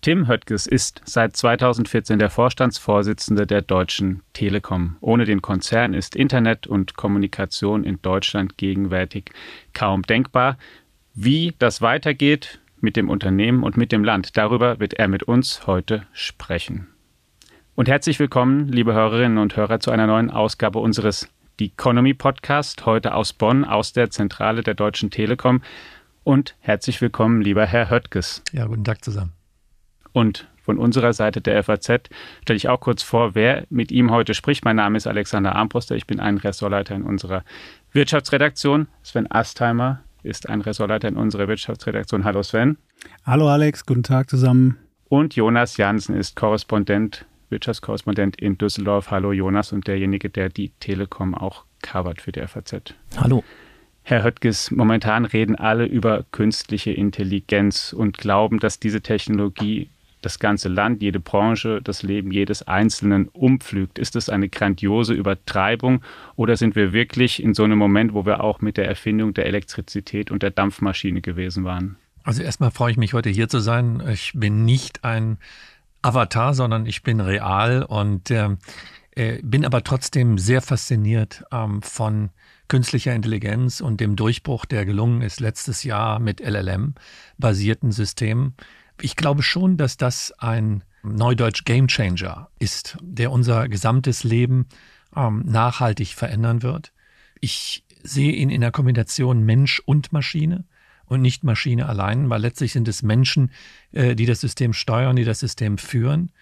Tim Höttges ist seit 2014 der Vorstandsvorsitzende der Deutschen Telekom. Ohne den Konzern ist Internet und Kommunikation in Deutschland gegenwärtig kaum denkbar. Wie das weitergeht mit dem Unternehmen und mit dem Land, darüber wird er mit uns heute sprechen. Und herzlich willkommen, liebe Hörerinnen und Hörer, zu einer neuen Ausgabe unseres The Economy Podcast, heute aus Bonn, aus der Zentrale der Deutschen Telekom. Und herzlich willkommen, lieber Herr Höttges. Ja, guten Tag zusammen. Und von unserer Seite der FAZ stelle ich auch kurz vor, wer mit ihm heute spricht. Mein Name ist Alexander Armbruster. Ich bin ein Ressortleiter in unserer Wirtschaftsredaktion. Sven Astheimer ist ein Ressortleiter in unserer Wirtschaftsredaktion. Hallo Sven. Hallo Alex, guten Tag zusammen. Und Jonas Jansen ist Korrespondent, Wirtschaftskorrespondent in Düsseldorf. Hallo Jonas und derjenige, der die Telekom auch covert für die FAZ. Hallo. Herr Höttges, momentan reden alle über künstliche Intelligenz und glauben, dass diese Technologie das ganze Land, jede Branche, das Leben jedes Einzelnen umpflügt? Ist es eine grandiose Übertreibung oder sind wir wirklich in so einem Moment, wo wir auch mit der Erfindung der Elektrizität und der Dampfmaschine gewesen waren? Also erstmal freue ich mich heute hier zu sein. Ich bin nicht ein Avatar, sondern ich bin real und äh, äh bin aber trotzdem sehr fasziniert ähm, von künstlicher Intelligenz und dem Durchbruch, der gelungen ist letztes Jahr mit LLM-basierten Systemen ich glaube schon, dass das ein Neudeutsch Gamechanger ist, der unser gesamtes Leben ähm, nachhaltig verändern wird. Ich sehe ihn in der Kombination Mensch und Maschine und nicht Maschine allein, weil letztlich sind es Menschen, äh, die das System steuern, die das System führen.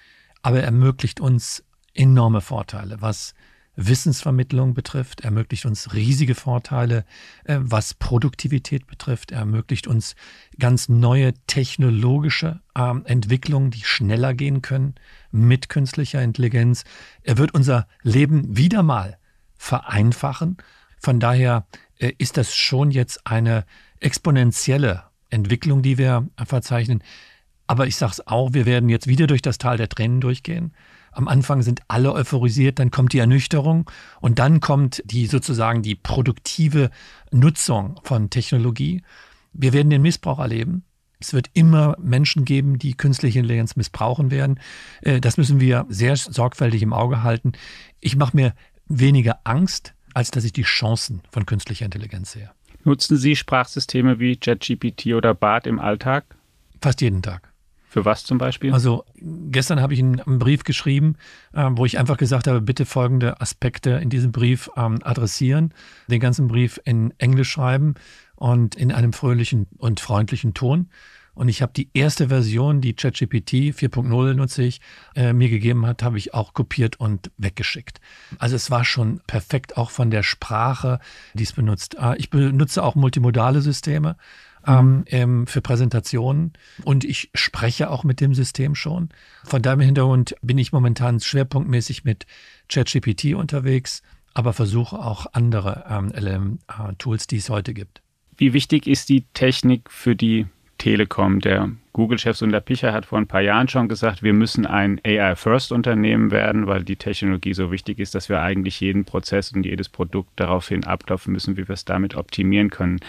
Aber er ermöglicht uns enorme Vorteile, was Wissensvermittlung betrifft, ermöglicht uns riesige Vorteile, äh, was Produktivität betrifft, er ermöglicht uns ganz neue technologische ähm, Entwicklungen, die schneller gehen können mit künstlicher Intelligenz. Er wird unser Leben wieder mal vereinfachen. Von daher äh, ist das schon jetzt eine exponentielle Entwicklung, die wir verzeichnen. Aber ich sage es auch, wir werden jetzt wieder durch das Tal der Tränen durchgehen. Am Anfang sind alle euphorisiert, dann kommt die Ernüchterung und dann kommt die sozusagen die produktive Nutzung von Technologie. Wir werden den Missbrauch erleben. Es wird immer Menschen geben, die künstliche Intelligenz missbrauchen werden. Äh, das müssen wir sehr sorgfältig im Auge halten. Ich mache mir weniger Angst, als dass ich die Chancen von künstlicher Intelligenz sehe. Nutzen Sie Sprachsysteme wie JetGPT oder BART im Alltag? Fast jeden Tag. Für was zum Beispiel? Also gestern habe ich einen, Brief geschrieben, äh, wo ich einfach gesagt habe, bitte folgende Aspekte in diesem Brief ähm, adressieren, den ganzen Brief in Englisch schreiben und in einem fröhlichen und freundlichen Ton. Und ich habe die erste Version, die ChatGPT 4.0 nutze ich, äh, mir gegeben hat, habe ich auch kopiert und weggeschickt. Also es war schon perfekt, auch von der Sprache, die es benutzt. Äh, ich benutze auch multimodale Systeme ähm, ähm, für Präsentationen und ich spreche auch mit dem System schon. Von deinem Hintergrund bin ich momentan schwerpunktmäßig mit ChatGPT unterwegs, aber versuche auch andere ähm, LM-Tools, äh, die es heute gibt. Wie wichtig ist die Technik für die Telekom? Der Google-Chef Sundar Pichai hat vor ein paar Jahren schon gesagt, wir müssen ein AI-First-Unternehmen werden, weil die Technologie so wichtig ist, dass wir eigentlich jeden Prozess und jedes Produkt daraufhin ablaufen müssen, wie wir es damit optimieren können.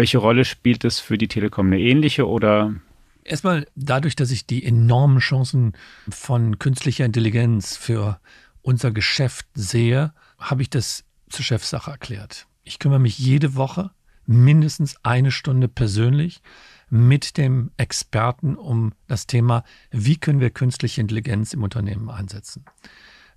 Welche Rolle spielt es für die Telekom? Eine ähnliche oder? Erstmal dadurch, dass ich die enormen Chancen von künstlicher Intelligenz für unser Geschäft sehe, habe ich das zur Chefsache erklärt. Ich kümmere mich jede Woche mindestens eine Stunde persönlich mit dem Experten um das Thema, wie können wir künstliche Intelligenz im Unternehmen einsetzen.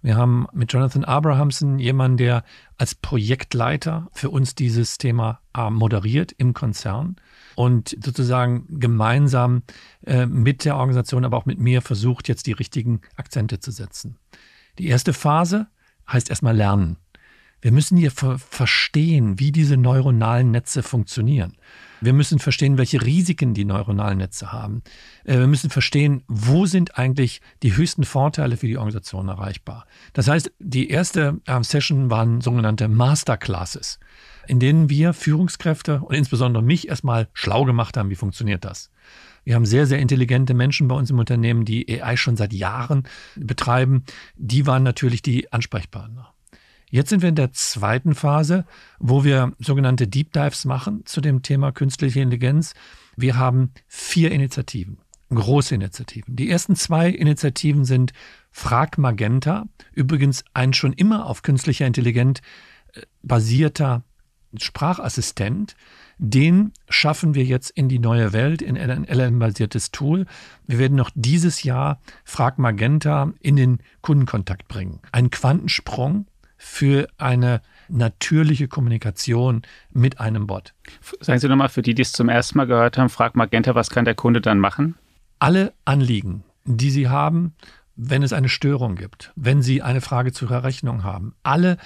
Wir haben mit Jonathan Abrahamson jemanden, der als Projektleiter für uns dieses Thema äh, moderiert im Konzern und sozusagen gemeinsam äh, mit der Organisation, aber auch mit mir versucht, jetzt die richtigen Akzente zu setzen. Die erste Phase heißt erstmal lernen. Wir müssen hier ver verstehen, wie diese neuronalen Netze funktionieren. Wir müssen verstehen, welche Risiken die neuronalen Netze haben. Äh, wir müssen verstehen, wo sind eigentlich die höchsten Vorteile für die Organisation erreichbar. Das heißt, die erste äh, Session waren sogenannte Masterclasses, in denen wir Führungskräfte und insbesondere mich erstmal schlau gemacht haben, wie funktioniert das. Wir haben sehr, sehr intelligente Menschen bei uns im Unternehmen, die AI schon seit Jahren betreiben. Die waren natürlich die Ansprechpartner. Jetzt sind wir in der zweiten Phase, wo wir sogenannte Deep Dives machen zu dem Thema künstliche Intelligenz. Wir haben vier Initiativen, große Initiativen. Die ersten zwei Initiativen sind Frag Magenta, übrigens ein schon immer auf künstlicher Intelligenz äh, basierter Sprachassistent, den schaffen wir jetzt in die neue Welt, in ein LLM-basiertes Tool. Wir werden noch dieses Jahr Frag Magenta in den Kundenkontakt bringen. Ein Quantensprung für eine natürliche Kommunikation mit einem Bot. Sagen Sie nochmal, für die, die es zum ersten Mal gehört haben, Frag Magenta, was kann der Kunde dann machen? Alle Anliegen, die Sie haben, wenn es eine Störung gibt, wenn Sie eine Frage zur Errechnung haben, alle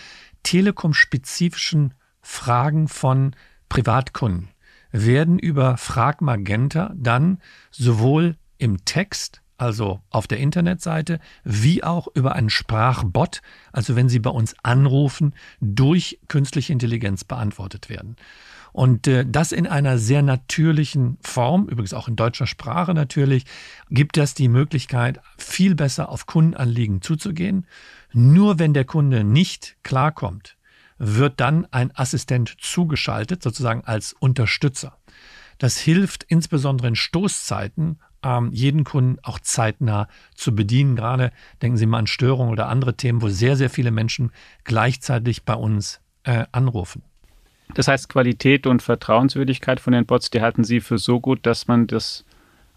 telekom-spezifischen Fragen von Privatkunden werden über Frag Magenta dann sowohl im Text, also auf der Internetseite, wie auch über einen Sprachbot, also wenn Sie bei uns anrufen, durch künstliche Intelligenz beantwortet werden. Und äh, das in einer sehr natürlichen Form, übrigens auch in deutscher Sprache natürlich, gibt das die Möglichkeit, viel besser auf Kundenanliegen zuzugehen. Nur wenn der Kunde nicht klarkommt wird dann ein Assistent zugeschaltet, sozusagen als Unterstützer. Das hilft insbesondere in Stoßzeiten, ähm, jeden Kunden auch zeitnah zu bedienen. Gerade denken Sie mal an Störungen oder andere Themen, wo sehr, sehr viele Menschen gleichzeitig bei uns äh, anrufen. Das heißt, Qualität und Vertrauenswürdigkeit von den Bots, die halten Sie für so gut, dass man das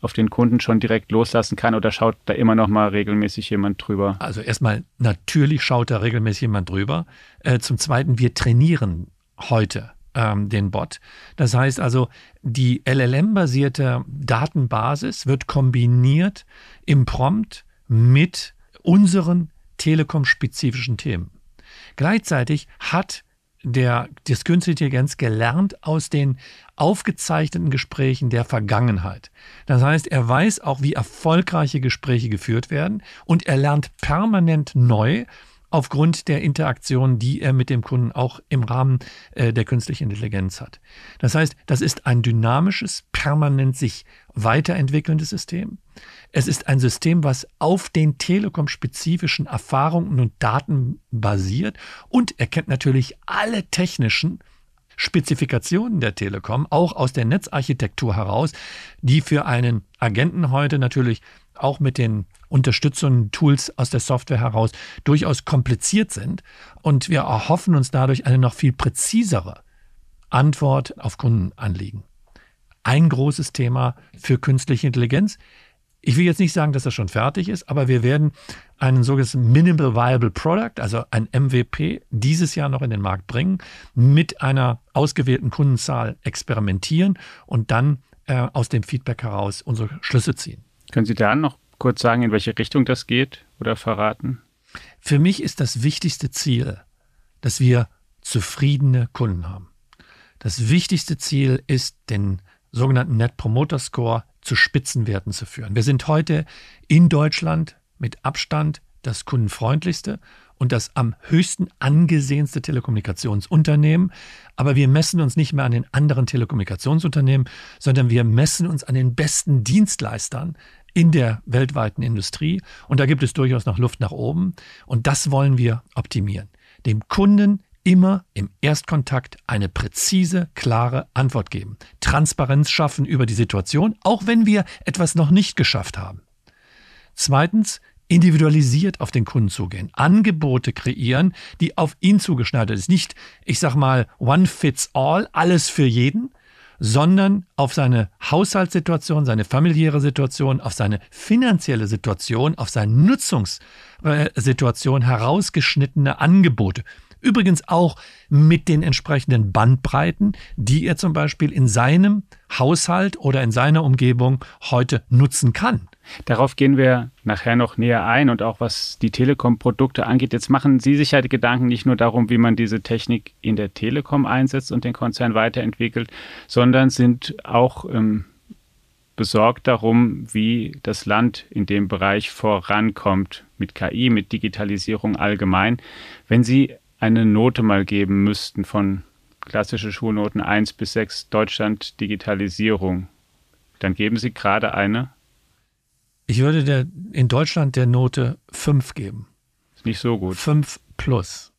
auf den Kunden schon direkt loslassen kann oder schaut da immer noch mal regelmäßig jemand drüber? Also erstmal, natürlich schaut da regelmäßig jemand drüber. Äh, zum Zweiten, wir trainieren heute ähm, den Bot. Das heißt also, die LLM-basierte Datenbasis wird kombiniert im Prompt mit unseren telekom-spezifischen Themen. Gleichzeitig hat der, das Künstliche Intelligenz gelernt aus den aufgezeichneten Gesprächen der Vergangenheit. Das heißt, er weiß auch, wie erfolgreiche Gespräche geführt werden und er lernt permanent neu aufgrund der Interaktion, die er mit dem Kunden auch im Rahmen äh, der künstlichen Intelligenz hat. Das heißt, das ist ein dynamisches, permanent sich weiterentwickelndes System. Es ist ein System, was auf den telekom-spezifischen Erfahrungen und Daten basiert und er kennt natürlich alle technischen Spezifikationen der Telekom, auch aus der Netzarchitektur heraus, die für einen Agenten heute natürlich auch mit den Unterstützungen, Tools aus der Software heraus durchaus kompliziert sind. Und wir erhoffen uns dadurch eine noch viel präzisere Antwort auf Kundenanliegen. Ein großes Thema für künstliche Intelligenz. Ich will jetzt nicht sagen, dass das schon fertig ist, aber wir werden einen sogenannten Minimal Viable Product, also ein MVP, dieses Jahr noch in den Markt bringen, mit einer ausgewählten Kundenzahl experimentieren und dann äh, aus dem Feedback heraus unsere Schlüsse ziehen. Können Sie da noch kurz sagen, in welche Richtung das geht oder verraten? Für mich ist das wichtigste Ziel, dass wir zufriedene Kunden haben. Das wichtigste Ziel ist, den sogenannten Net Promoter Score zu Spitzenwerten zu führen. Wir sind heute in Deutschland mit Abstand das kundenfreundlichste und das am höchsten angesehenste Telekommunikationsunternehmen. Aber wir messen uns nicht mehr an den anderen Telekommunikationsunternehmen, sondern wir messen uns an den besten Dienstleistern in der weltweiten Industrie. Und da gibt es durchaus noch Luft nach oben. Und das wollen wir optimieren. Dem Kunden immer im Erstkontakt eine präzise, klare Antwort geben. Transparenz schaffen über die Situation, auch wenn wir etwas noch nicht geschafft haben. Zweitens, individualisiert auf den Kunden zugehen. Angebote kreieren, die auf ihn zugeschneidert ist. Nicht, ich sag mal, one fits all, alles für jeden, sondern auf seine Haushaltssituation, seine familiäre Situation, auf seine finanzielle Situation, auf seine Nutzungssituation herausgeschnittene Angebote. Übrigens auch mit den entsprechenden Bandbreiten, die er zum Beispiel in seinem Haushalt oder in seiner Umgebung heute nutzen kann. Darauf gehen wir nachher noch näher ein und auch was die Telekom-Produkte angeht. Jetzt machen Sie sich ja die Gedanken nicht nur darum, wie man diese Technik in der Telekom einsetzt und den Konzern weiterentwickelt, sondern sind auch ähm, besorgt darum, wie das Land in dem Bereich vorankommt mit KI, mit Digitalisierung allgemein. Wenn Sie eine Note mal geben müssten von klassische Schulnoten 1 bis 6 Deutschland Digitalisierung, dann geben Sie gerade eine? Ich würde der, in Deutschland der Note 5 geben. Ist nicht so gut. 5 plus.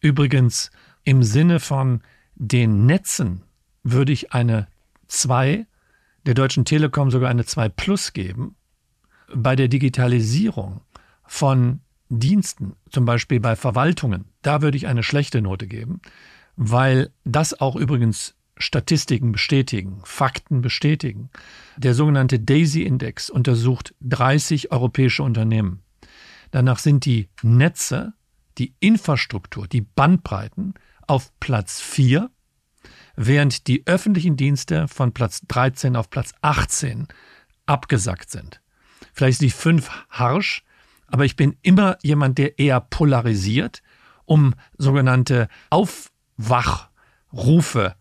Übrigens im Sinne von den Netzen würde ich eine 2, der Deutschen Telekom sogar eine 2 Plus geben. Bei der Digitalisierung von Diensten, zum Beispiel bei Verwaltungen, da würde ich eine schlechte Note geben, weil das auch übrigens Statistiken bestätigen, Fakten bestätigen. Der sogenannte DAISY-Index untersucht 30 europäische Unternehmen. Danach sind die Netze, die Infrastruktur, die Bandbreiten auf Platz 4, während die öffentlichen Dienste von Platz 13 auf Platz 18 abgesackt sind. Vielleicht ist die 5 harsch, aber ich bin immer jemand, der eher polarisiert, um sogenannte Aufwachrufe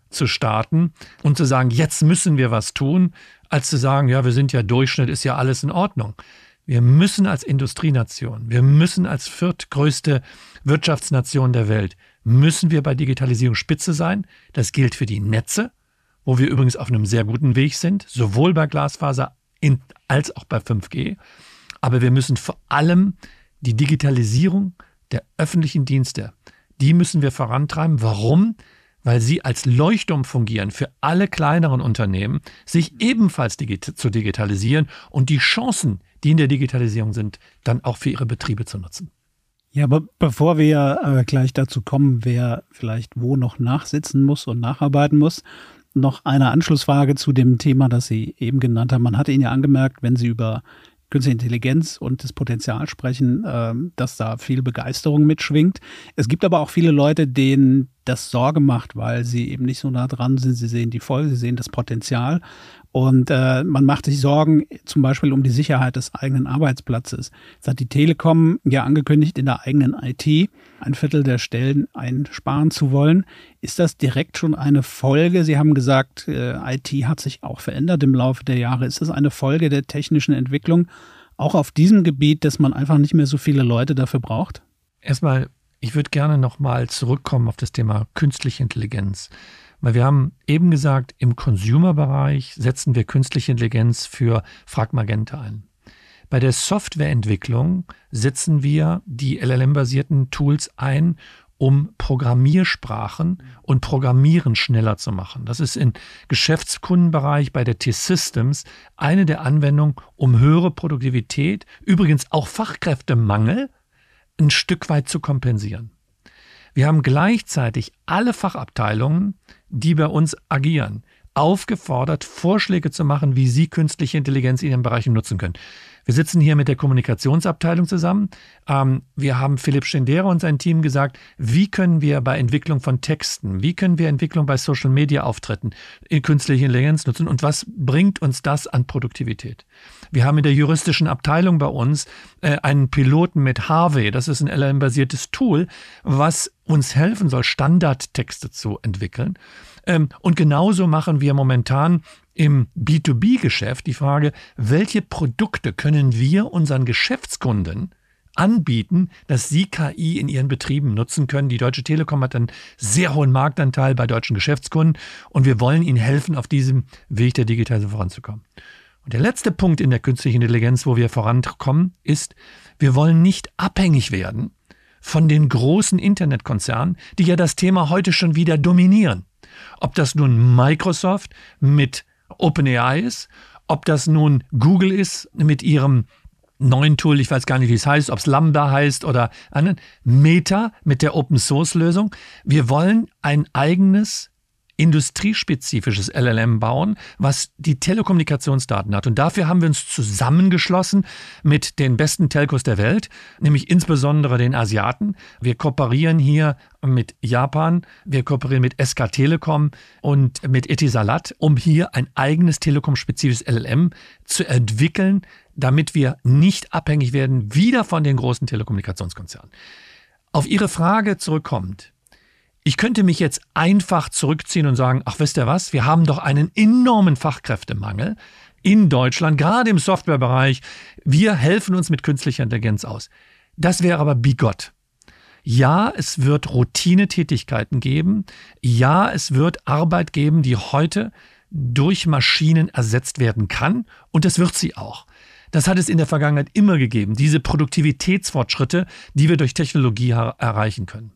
zu starten und zu sagen, jetzt müssen wir was tun, als zu sagen, ja, wir sind ja Durchschnitt, ist ja alles in Ordnung. Wir müssen als Industrienation, wir müssen als viertgrößte Wirtschaftsnation der Welt, müssen wir bei Digitalisierung Spitze sein. Das gilt für die Netze, wo wir übrigens auf einem sehr guten Weg sind, sowohl bei Glasfaser als auch bei 5G. Aber wir müssen vor allem die Digitalisierung der öffentlichen Dienste, die müssen wir vorantreiben. Warum? Weil sie als Leuchtturm fungieren für alle kleineren Unternehmen, sich ebenfalls digit zu digitalisieren und die Chancen, die in der Digitalisierung sind, dann auch für ihre Betriebe zu nutzen. Ja, aber bevor wir äh, gleich dazu kommen, wer vielleicht wo noch nachsitzen muss und nacharbeiten muss, noch eine Anschlussfrage zu dem Thema, das Sie eben genannt haben. Man hatte Ihnen ja angemerkt, wenn Sie über künstliche Intelligenz und das Potenzial sprechen, äh, dass da viel Begeisterung mitschwingt. Es gibt aber auch viele Leute, denen das Sorge macht, weil sie eben nicht so nah dran sind. Sie sehen die Folge, sie sehen das Potenzial und äh, man macht sich Sorgen zum Beispiel um die Sicherheit des eigenen Arbeitsplatzes. Jetzt hat die Telekom ja angekündigt, in der eigenen IT ein Viertel der Stellen einsparen zu wollen. Ist das direkt schon eine Folge? Sie haben gesagt, äh, IT hat sich auch verändert im Laufe der Jahre. Ist das eine Folge der technischen Entwicklung, auch auf diesem Gebiet, dass man einfach nicht mehr so viele Leute dafür braucht? Erstmal, ich würde gerne nochmal zurückkommen auf das Thema künstliche Intelligenz. Weil wir haben eben gesagt, im Consumer-Bereich setzen wir künstliche Intelligenz für Fragmagenta ein. Bei der Softwareentwicklung setzen wir die LLM-basierten Tools ein, um Programmiersprachen und Programmieren schneller zu machen. Das ist im Geschäftskundenbereich bei der T-Systems eine der Anwendungen, um höhere Produktivität, übrigens auch Fachkräftemangel, ein Stück weit zu kompensieren. Wir haben gleichzeitig alle Fachabteilungen, die bei uns agieren, aufgefordert, Vorschläge zu machen, wie sie künstliche Intelligenz in ihren Bereichen nutzen können. Wir sitzen hier mit der Kommunikationsabteilung zusammen. Ähm, wir haben Philipp Schendera und sein Team gesagt, wie können wir bei Entwicklung von Texten, wie können wir Entwicklung bei Social Media Auftritten in künstliche Intelligenz nutzen und was bringt uns das an Produktivität? Wir haben in der juristischen Abteilung bei uns äh, einen Piloten mit Harvey. Das ist ein LLM-basiertes Tool, was uns helfen soll, Standardtexte zu entwickeln. Ähm, und genauso machen wir momentan im B2B-Geschäft die Frage, welche Produkte können wir unseren Geschäftskunden anbieten, dass sie KI in ihren Betrieben nutzen können. Die Deutsche Telekom hat einen sehr hohen Marktanteil bei deutschen Geschäftskunden und wir wollen ihnen helfen, auf diesem Weg der Digitalisierung voranzukommen. Und der letzte Punkt in der künstlichen Intelligenz, wo wir vorankommen, ist, wir wollen nicht abhängig werden von den großen Internetkonzernen, die ja das Thema heute schon wieder dominieren. Ob das nun Microsoft mit OpenAI ist, ob das nun Google ist mit ihrem neuen Tool, ich weiß gar nicht, wie es heißt, ob es Lambda heißt oder anderen, Meta mit der Open Source Lösung. Wir wollen ein eigenes industriespezifisches LLM bauen, was die Telekommunikationsdaten hat. Und dafür haben wir uns zusammengeschlossen mit den besten Telcos der Welt, nämlich insbesondere den Asiaten. Wir kooperieren hier mit Japan, wir kooperieren mit SK Telekom und mit Etisalat, um hier ein eigenes telekom-spezifisches LLM zu entwickeln, damit wir nicht abhängig werden wieder von den großen Telekommunikationskonzernen. Auf Ihre Frage zurückkommt, ich könnte mich jetzt einfach zurückziehen und sagen, ach wisst ihr was, wir haben doch einen enormen Fachkräftemangel in Deutschland, gerade im Softwarebereich. Wir helfen uns mit künstlicher Intelligenz aus. Das wäre aber bigott. Ja, es wird Routinetätigkeiten geben. Ja, es wird Arbeit geben, die heute durch Maschinen ersetzt werden kann. Und das wird sie auch. Das hat es in der Vergangenheit immer gegeben, diese Produktivitätsfortschritte, die wir durch Technologie erreichen können.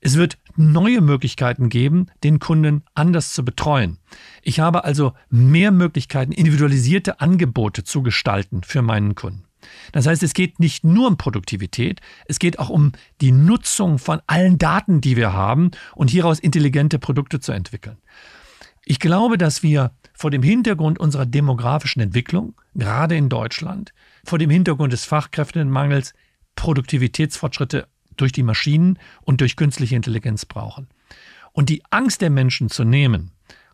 Es wird neue Möglichkeiten geben, den Kunden anders zu betreuen. Ich habe also mehr Möglichkeiten, individualisierte Angebote zu gestalten für meinen Kunden. Das heißt, es geht nicht nur um Produktivität, es geht auch um die Nutzung von allen Daten, die wir haben und hieraus intelligente Produkte zu entwickeln. Ich glaube, dass wir vor dem Hintergrund unserer demografischen Entwicklung, gerade in Deutschland, vor dem Hintergrund des Fachkräftemangels Produktivitätsfortschritte durch die Maschinen und durch künstliche Intelligenz brauchen. Und die Angst der Menschen zu nehmen,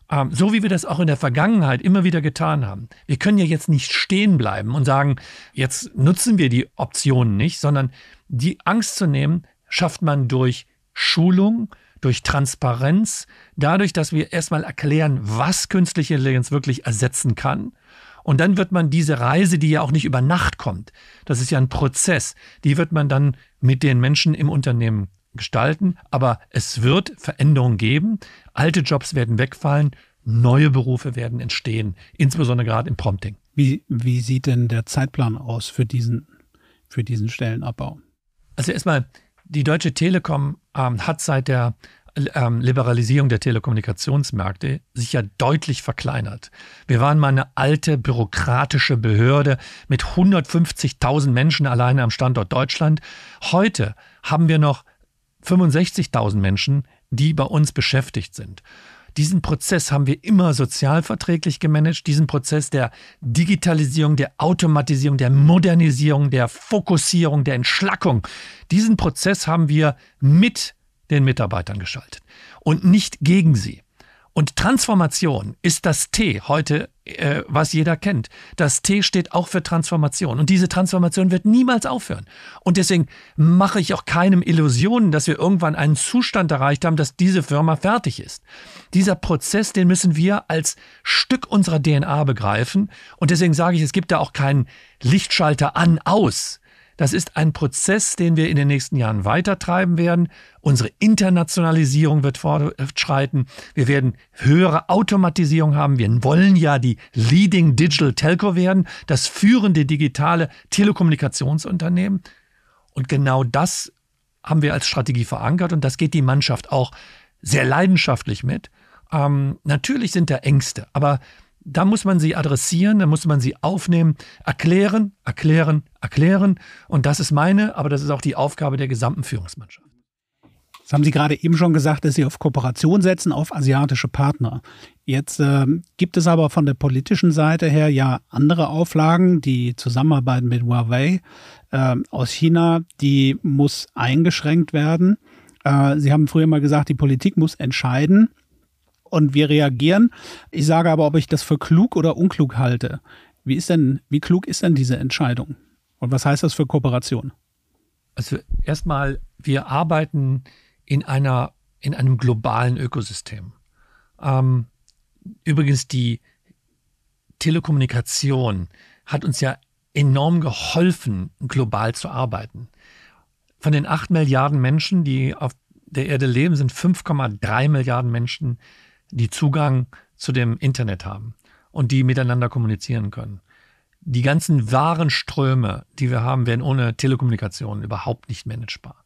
ähm, so wie wir das auch in der Vergangenheit immer wieder getan haben. Wir können ja jetzt nicht stehen bleiben und sagen, jetzt nutzen wir die Optionen nicht, sondern die Angst zu nehmen, schafft man durch Schulung, durch Transparenz, dadurch, dass wir erstmal erklären, was künstliche Intelligenz wirklich ersetzen kann. Und dann wird man diese Reise, die ja auch nicht über Nacht kommt, das ist ja ein Prozess, die wird man dann mit den Menschen im Unternehmen gestalten, aber es wird Veränderungen geben. Alte Jobs werden wegfallen, neue Berufe werden entstehen, insbesondere gerade im Prompting. Wie, wie sieht denn der Zeitplan aus für diesen, für diesen Stellenabbau? Also erstmal, die Deutsche Telekom ähm, hat seit der ähm, Liberalisierung der Telekommunikationsmärkte sich ja deutlich verkleinert. Wir waren mal eine alte bürokratische Behörde mit 150.000 Menschen alleine am Standort Deutschland. Heute haben wir noch 65.000 Menschen, die bei uns beschäftigt sind. Diesen Prozess haben wir immer sozialverträglich gemanagt, diesen Prozess der Digitalisierung, der Automatisierung, der Modernisierung, der Fokussierung, der Entschlackung. Diesen Prozess haben wir mit den Mitarbeitern geschaltet und nicht gegen sie. Und Transformation ist das T heute, äh, was jeder kennt. Das T steht auch für Transformation. Und diese Transformation wird niemals aufhören. Und deswegen mache ich auch keinem Illusionen, dass wir irgendwann einen Zustand erreicht haben, dass diese Firma fertig ist. Dieser Prozess, den müssen wir als Stück unserer DNA begreifen. Und deswegen sage ich, es gibt da auch keinen Lichtschalter an, aus. Das ist ein Prozess, den wir in den nächsten Jahren weitertreiben werden. Unsere Internationalisierung wird fortschreiten. Wir werden höhere Automatisierung haben. Wir wollen ja die Leading Digital Telco werden, das führende digitale Telekommunikationsunternehmen. Und genau das haben wir als Strategie verankert und das geht die Mannschaft auch sehr leidenschaftlich mit. Ähm, natürlich sind da Ängste, aber da muss man sie adressieren, da muss man sie aufnehmen, erklären, erklären, erklären. Und das ist meine, aber das ist auch die Aufgabe der gesamten Führungsmannschaft. Das haben Sie gerade eben schon gesagt, dass Sie auf Kooperation setzen, auf asiatische Partner. Jetzt äh, gibt es aber von der politischen Seite her ja andere Auflagen. Die Zusammenarbeit mit Huawei äh, aus China, die muss eingeschränkt werden. Äh, Sie haben früher mal gesagt, die Politik muss entscheiden und wir reagieren. Ich sage aber, ob ich das für klug oder unklug halte. Wie ist denn, wie klug ist denn diese Entscheidung? Und was heißt das für Kooperation? Also erstmal, wir arbeiten in einer, in einem globalen Ökosystem. Ähm, übrigens, die Telekommunikation hat uns ja enorm geholfen, global zu arbeiten. Von den acht Milliarden Menschen, die auf der Erde leben, sind 5,3 Milliarden Menschen die Zugang zu dem Internet haben und die miteinander kommunizieren können. Die ganzen Warenströme, die wir haben, werden ohne Telekommunikation überhaupt nicht managebar.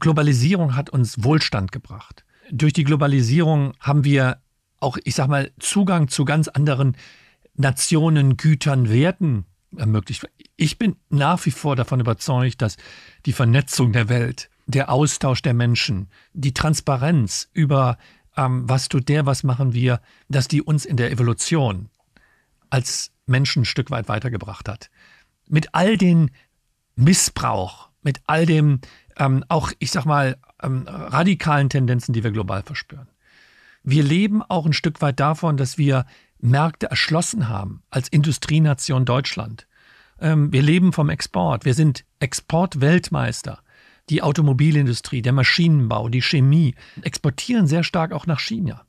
Globalisierung hat uns Wohlstand gebracht. Durch die Globalisierung haben wir auch, ich sag mal, Zugang zu ganz anderen Nationen, Gütern, Werten ermöglicht. Ich bin nach wie vor davon überzeugt, dass die Vernetzung der Welt, der Austausch der Menschen, die Transparenz über ähm, was tut der, was machen wir, dass die uns in der Evolution als Menschen ein Stück weit weitergebracht hat. Mit all den Missbrauch, mit all dem ähm, auch, ich sag mal, ähm, radikalen Tendenzen, die wir global verspüren. Wir leben auch ein Stück weit davon, dass wir Märkte erschlossen haben als Industrienation Deutschland. Ähm, wir leben vom Export. Wir sind Exportweltmeister die Automobilindustrie, der Maschinenbau, die Chemie exportieren sehr stark auch nach China.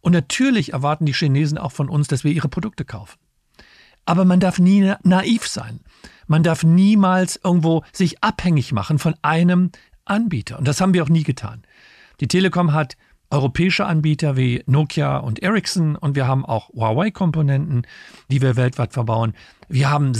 Und natürlich erwarten die Chinesen auch von uns, dass wir ihre Produkte kaufen. Aber man darf nie naiv sein. Man darf niemals irgendwo sich abhängig machen von einem Anbieter. Und das haben wir auch nie getan. Die Telekom hat europäische Anbieter wie Nokia und Ericsson und wir haben auch Huawei-Komponenten, die wir weltweit verbauen. Wir haben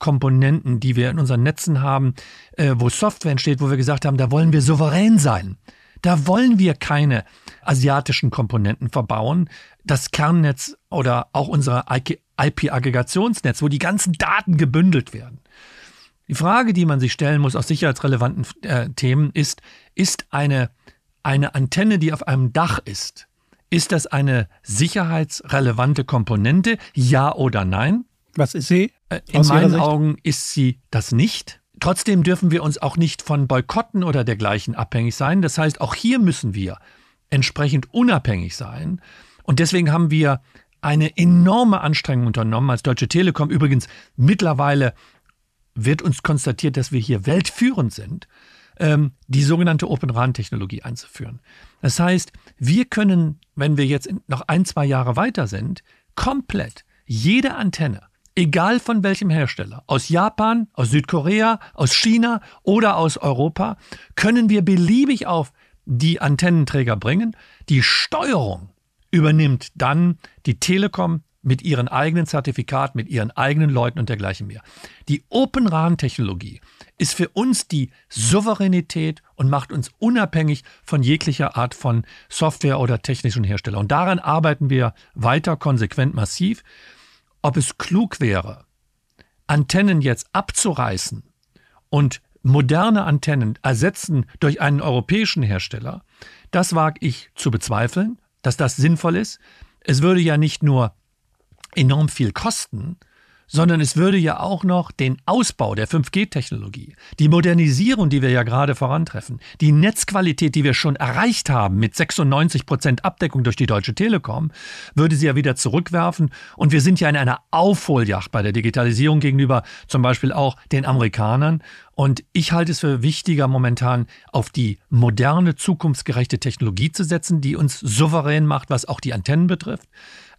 Sicherheitskomponenten, die wir in unseren Netzen haben, äh, wo Software entsteht, wo wir gesagt haben, da wollen wir souverän sein. Da wollen wir keine asiatischen Komponenten verbauen. Das Kernnetz oder auch unser IP-Aggregationsnetz, wo die ganzen Daten gebündelt werden. Die Frage, die man sich stellen muss aus sicherheitsrelevanten äh, Themen ist, ist eine, eine Antenne, die auf einem Dach ist, ist das eine sicherheitsrelevante Komponente? Ja oder nein? Was ist sie? Äh, in meinen Augen ist sie das nicht. Trotzdem dürfen wir uns auch nicht von Boykotten oder dergleichen abhängig sein. Das heißt, auch hier müssen wir entsprechend unabhängig sein. Und deswegen haben wir eine enorme Anstrengung unternommen als Deutsche Telekom. Übrigens, mittlerweile wird uns konstatiert, dass wir hier weltführend sind, ähm, die sogenannte Open RAN-Technologie einzuführen. Das heißt, wir können, wenn wir jetzt noch ein, zwei Jahre weiter sind, komplett jede Antenne egal von welchem Hersteller, aus Japan, aus Südkorea, aus China oder aus Europa, können wir beliebig auf die Antennenträger bringen. Die Steuerung übernimmt dann die Telekom mit ihren eigenen Zertifikaten, mit ihren eigenen Leuten und dergleichen mehr. Die Open RAN-Technologie ist für uns die Souveränität und macht uns unabhängig von jeglicher Art von Software oder technischen Hersteller. Und daran arbeiten wir weiter konsequent massiv ob es klug wäre, Antennen jetzt abzureißen und moderne Antennen ersetzen durch einen europäischen Hersteller, das wage ich zu bezweifeln, dass das sinnvoll ist. Es würde ja nicht nur enorm viel kosten, sondern es würde ja auch noch den Ausbau der 5G-Technologie, die Modernisierung, die wir ja gerade vorantreffen, die Netzqualität, die wir schon erreicht haben mit 96 Prozent Abdeckung durch die Deutsche Telekom, würde sie ja wieder zurückwerfen. Und wir sind ja in einer Aufholjacht bei der Digitalisierung gegenüber zum Beispiel auch den Amerikanern. Und ich halte es für wichtiger, momentan auf die moderne, zukunftsgerechte Technologie zu setzen, die uns souverän macht, was auch die Antennen betrifft.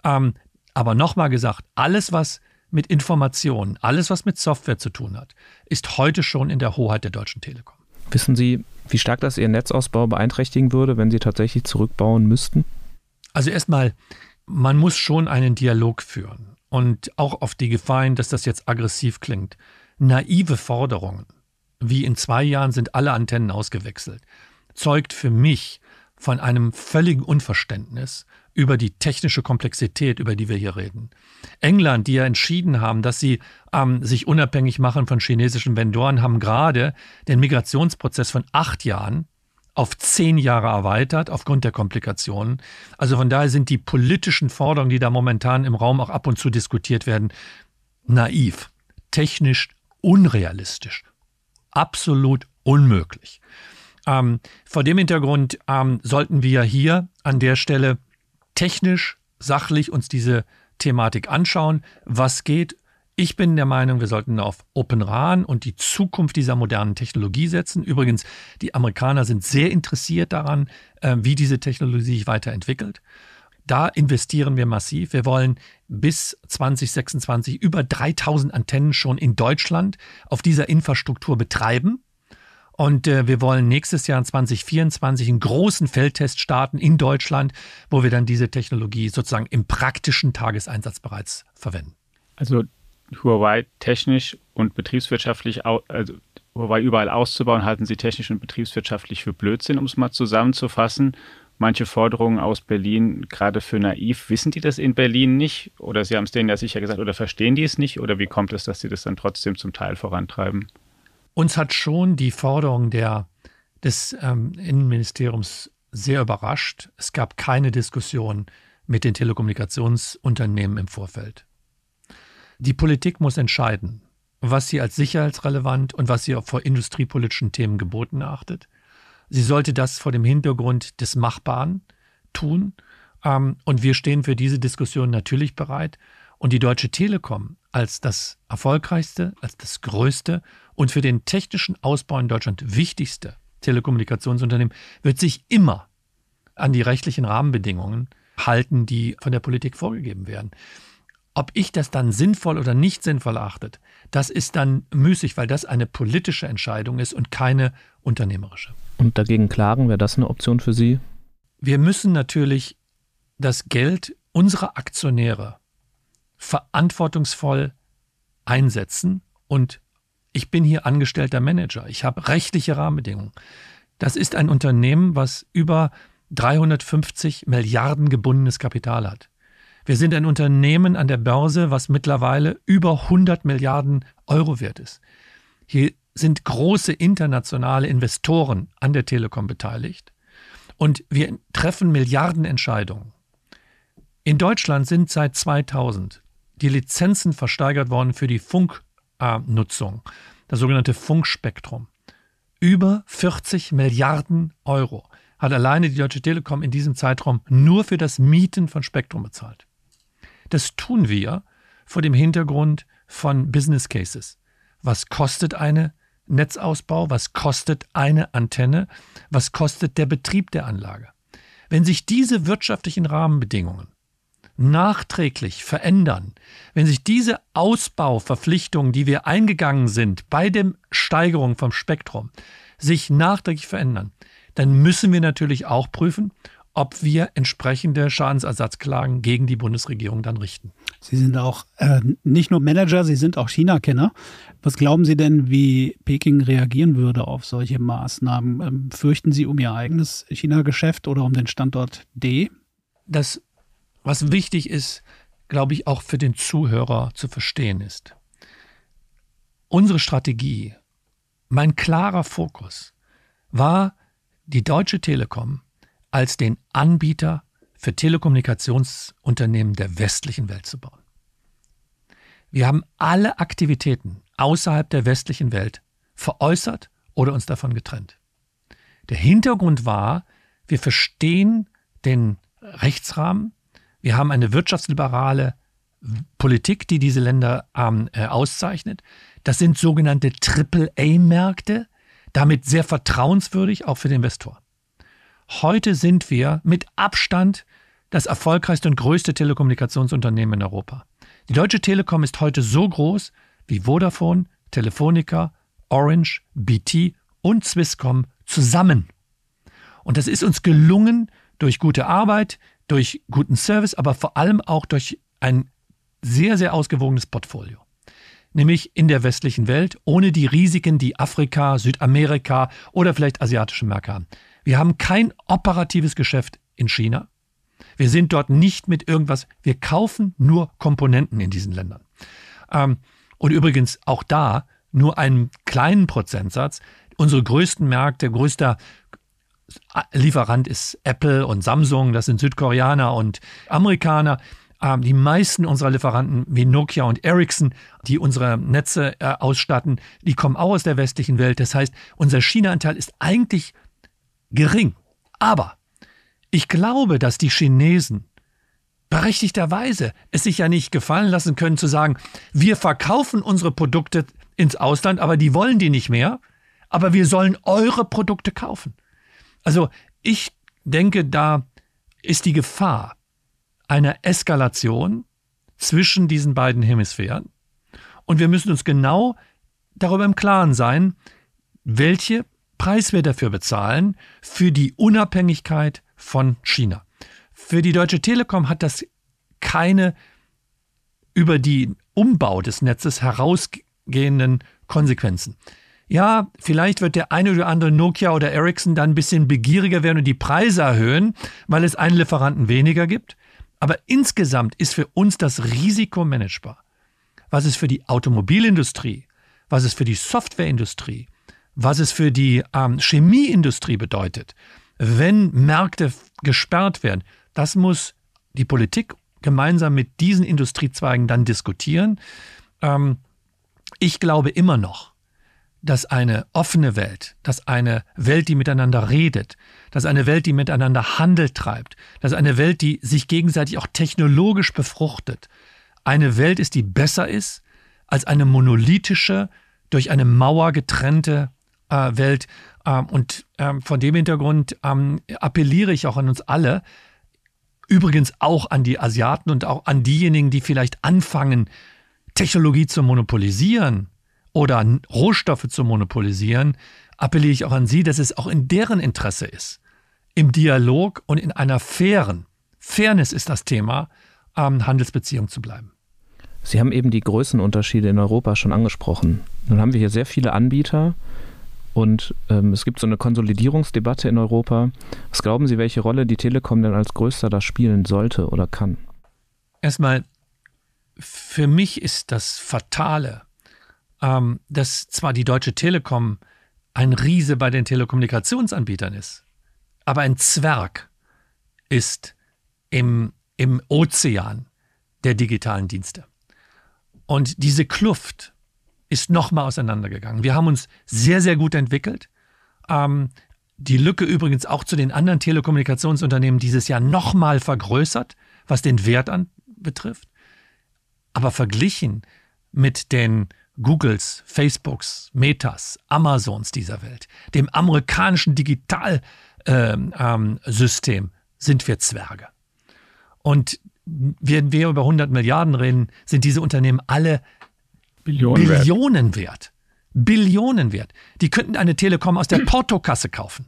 Ähm, aber nochmal gesagt, alles, was mit Informationen, alles was mit Software zu tun hat, ist heute schon in der Hoheit der Deutschen Telekom. Wissen Sie, wie stark das Ihren Netzausbau beeinträchtigen würde, wenn Sie tatsächlich zurückbauen müssten? Also erstmal, man muss schon einen Dialog führen und auch auf die Gefahren, dass das jetzt aggressiv klingt. Naive Forderungen, wie in zwei Jahren sind alle Antennen ausgewechselt, zeugt für mich von einem völligen Unverständnis über die technische Komplexität, über die wir hier reden. England, die ja entschieden haben, dass sie ähm, sich unabhängig machen von chinesischen Vendoren, haben gerade den Migrationsprozess von acht Jahren auf zehn Jahre erweitert aufgrund der Komplikationen. Also von daher sind die politischen Forderungen, die da momentan im Raum auch ab und zu diskutiert werden, naiv, technisch unrealistisch, absolut unmöglich. Ähm, vor dem Hintergrund ähm, sollten wir hier an der Stelle technisch, sachlich uns diese Thematik anschauen, was geht. Ich bin der Meinung, wir sollten auf Open RAN und die Zukunft dieser modernen Technologie setzen. Übrigens, die Amerikaner sind sehr interessiert daran, äh, wie diese Technologie sich weiterentwickelt. Da investieren wir massiv. Wir wollen bis 2026 über 3000 Antennen schon in Deutschland auf dieser Infrastruktur betreiben. Und äh, wir wollen nächstes Jahr in 2024 einen großen Feldtest starten in Deutschland, wo wir dann diese Technologie sozusagen im praktischen Tageseinsatz bereits verwenden. Also Huawei technisch und betriebswirtschaftlich, also Huawei überall auszubauen, halten Sie technisch und betriebswirtschaftlich für Blödsinn, um es mal zusammenzufassen. Manche Forderungen aus Berlin, gerade für naiv, wissen die das in Berlin nicht? Oder Sie haben es denen ja sicher gesagt, oder verstehen die es nicht? Oder wie kommt es, dass sie das dann trotzdem zum Teil vorantreiben? Uns hat schon die Forderung der, des ähm, Innenministeriums sehr überrascht. Es gab keine Diskussion mit den Telekommunikationsunternehmen im Vorfeld. Die Politik muss entscheiden, was sie als sicherheitsrelevant und was sie auch vor industriepolitischen Themen geboten erachtet. Sie sollte das vor dem Hintergrund des Machbaren tun. Ähm, und wir stehen für diese Diskussion natürlich bereit. Und die Deutsche Telekom als das erfolgreichste, als das größte und für den technischen Ausbau in Deutschland wichtigste Telekommunikationsunternehmen wird sich immer an die rechtlichen Rahmenbedingungen halten, die von der Politik vorgegeben werden. Ob ich das dann sinnvoll oder nicht sinnvoll achtet, das ist dann müßig, weil das eine politische Entscheidung ist und keine unternehmerische. Und dagegen klagen, wäre das eine Option für Sie? Wir müssen natürlich das Geld unserer Aktionäre verantwortungsvoll einsetzen und ich bin hier angestellter Manager. Ich habe rechtliche Rahmenbedingungen. Das ist ein Unternehmen, was über 350 Milliarden gebundenes Kapital hat. Wir sind ein Unternehmen an der Börse, was mittlerweile über 100 Milliarden Euro wert ist. Hier sind große internationale Investoren an der Telekom beteiligt und wir treffen Milliardenentscheidungen. In Deutschland sind seit 2000 die Lizenzen versteigert worden für die Funknutzung, das sogenannte Funkspektrum. Über 40 Milliarden Euro hat alleine die Deutsche Telekom in diesem Zeitraum nur für das Mieten von Spektrum bezahlt. Das tun wir vor dem Hintergrund von Business Cases. Was kostet eine Netzausbau? Was kostet eine Antenne? Was kostet der Betrieb der Anlage? Wenn sich diese wirtschaftlichen Rahmenbedingungen nachträglich verändern, wenn sich diese Ausbauverpflichtungen, die wir eingegangen sind bei der Steigerung vom Spektrum, sich nachträglich verändern, dann müssen wir natürlich auch prüfen, ob wir entsprechende Schadensersatzklagen gegen die Bundesregierung dann richten. Sie sind auch äh, nicht nur Manager, Sie sind auch China-Kenner. Was glauben Sie denn, wie Peking reagieren würde auf solche Maßnahmen? Ähm, fürchten Sie um Ihr eigenes China-Geschäft oder um den Standort D? Das, was wichtig ist, glaube ich, auch für den Zuhörer zu verstehen ist. Unsere Strategie, mein klarer Fokus war, die Deutsche Telekom als den Anbieter für Telekommunikationsunternehmen der westlichen Welt zu bauen. Wir haben alle Aktivitäten außerhalb der westlichen Welt veräußert oder uns davon getrennt. Der Hintergrund war, wir verstehen den Rechtsrahmen, wir haben eine wirtschaftsliberale Politik, die diese Länder ähm, äh, auszeichnet. Das sind sogenannte Triple-A-Märkte, damit sehr vertrauenswürdig auch für den Investor. Heute sind wir mit Abstand das erfolgreichste und größte Telekommunikationsunternehmen in Europa. Die Deutsche Telekom ist heute so groß wie Vodafone, Telefonica, Orange, BT und Swisscom zusammen. Und das ist uns gelungen durch gute Arbeit, durch guten Service, aber vor allem auch durch ein sehr, sehr ausgewogenes Portfolio nämlich in der westlichen Welt, ohne die Risiken, die Afrika, Südamerika oder vielleicht asiatische Märkte haben. Wir haben kein operatives Geschäft in China. Wir sind dort nicht mit irgendwas, wir kaufen nur Komponenten in diesen Ländern. Ähm, und übrigens auch da nur einen kleinen Prozentsatz. Unsere größten Märkte, größter Lieferant ist Apple und Samsung, das sind Südkoreaner und Amerikaner. Ähm, die meisten unserer Lieferanten wie Nokia und Ericsson, die unsere Netze äh, ausstatten, die kommen auch aus der westlichen Welt. Das heißt, unser China-Anteil ist eigentlich gering. Aber ich glaube, dass die Chinesen berechtigterweise es sich ja nicht gefallen lassen können zu sagen, wir verkaufen unsere Produkte ins Ausland, aber die wollen die nicht mehr, aber wir sollen eure Produkte kaufen. Also ich denke, da ist die Gefahr, einer Eskalation zwischen diesen beiden Hemisphären. Und wir müssen uns genau darüber im Klaren sein, welche Preis wir dafür bezahlen für die Unabhängigkeit von China. Für die Deutsche Telekom hat das keine über den Umbau des Netzes herausgehenden Konsequenzen. Ja, vielleicht wird der eine oder andere Nokia oder Ericsson dann ein bisschen begieriger werden und die Preise erhöhen, weil es einen Lieferanten weniger gibt. Aber insgesamt ist für uns das Risiko managebar. Was es für die Automobilindustrie, was es für die Softwareindustrie, was es für die ähm, Chemieindustrie bedeutet, wenn Märkte gesperrt werden, das muss die Politik gemeinsam mit diesen Industriezweigen dann diskutieren. Ähm, ich glaube immer noch, dass eine offene Welt, dass eine Welt, die miteinander redet, dass eine Welt, die miteinander Handel treibt, dass eine Welt, die sich gegenseitig auch technologisch befruchtet, eine Welt ist, die besser ist als eine monolithische, durch eine Mauer getrennte äh, Welt. Ähm, und ähm, von dem Hintergrund ähm, appelliere ich auch an uns alle, übrigens auch an die Asiaten und auch an diejenigen, die vielleicht anfangen, Technologie zu monopolisieren, oder Rohstoffe zu monopolisieren, appelliere ich auch an Sie, dass es auch in deren Interesse ist, im Dialog und in einer fairen, Fairness ist das Thema, ähm, Handelsbeziehung zu bleiben. Sie haben eben die Größenunterschiede in Europa schon angesprochen. Nun haben wir hier sehr viele Anbieter Und ähm, es gibt so eine Konsolidierungsdebatte in Europa. Was glauben Sie, welche Rolle die Telekom denn als größter da spielen sollte oder kann? Erstmal, für mich ist das Fatale, ähm, dass zwar die Deutsche Telekom ein Riese bei den Telekommunikationsanbietern ist, aber ein Zwerg ist im, im Ozean der digitalen Dienste. Und diese Kluft ist nochmal auseinandergegangen. Wir haben uns sehr, sehr gut entwickelt. Ähm, die Lücke übrigens auch zu den anderen Telekommunikationsunternehmen dieses Jahr nochmal vergrößert, was den Wert an betrifft. Aber verglichen mit den Googles, Facebooks, Metas, Amazons dieser Welt, dem amerikanischen Digitalsystem, ähm, ähm, sind wir Zwerge. Und wenn wir über 100 Milliarden reden, sind diese Unternehmen alle Billionen, Billionen wert. wert. Billionen wert. Die könnten eine Telekom aus der Portokasse kaufen.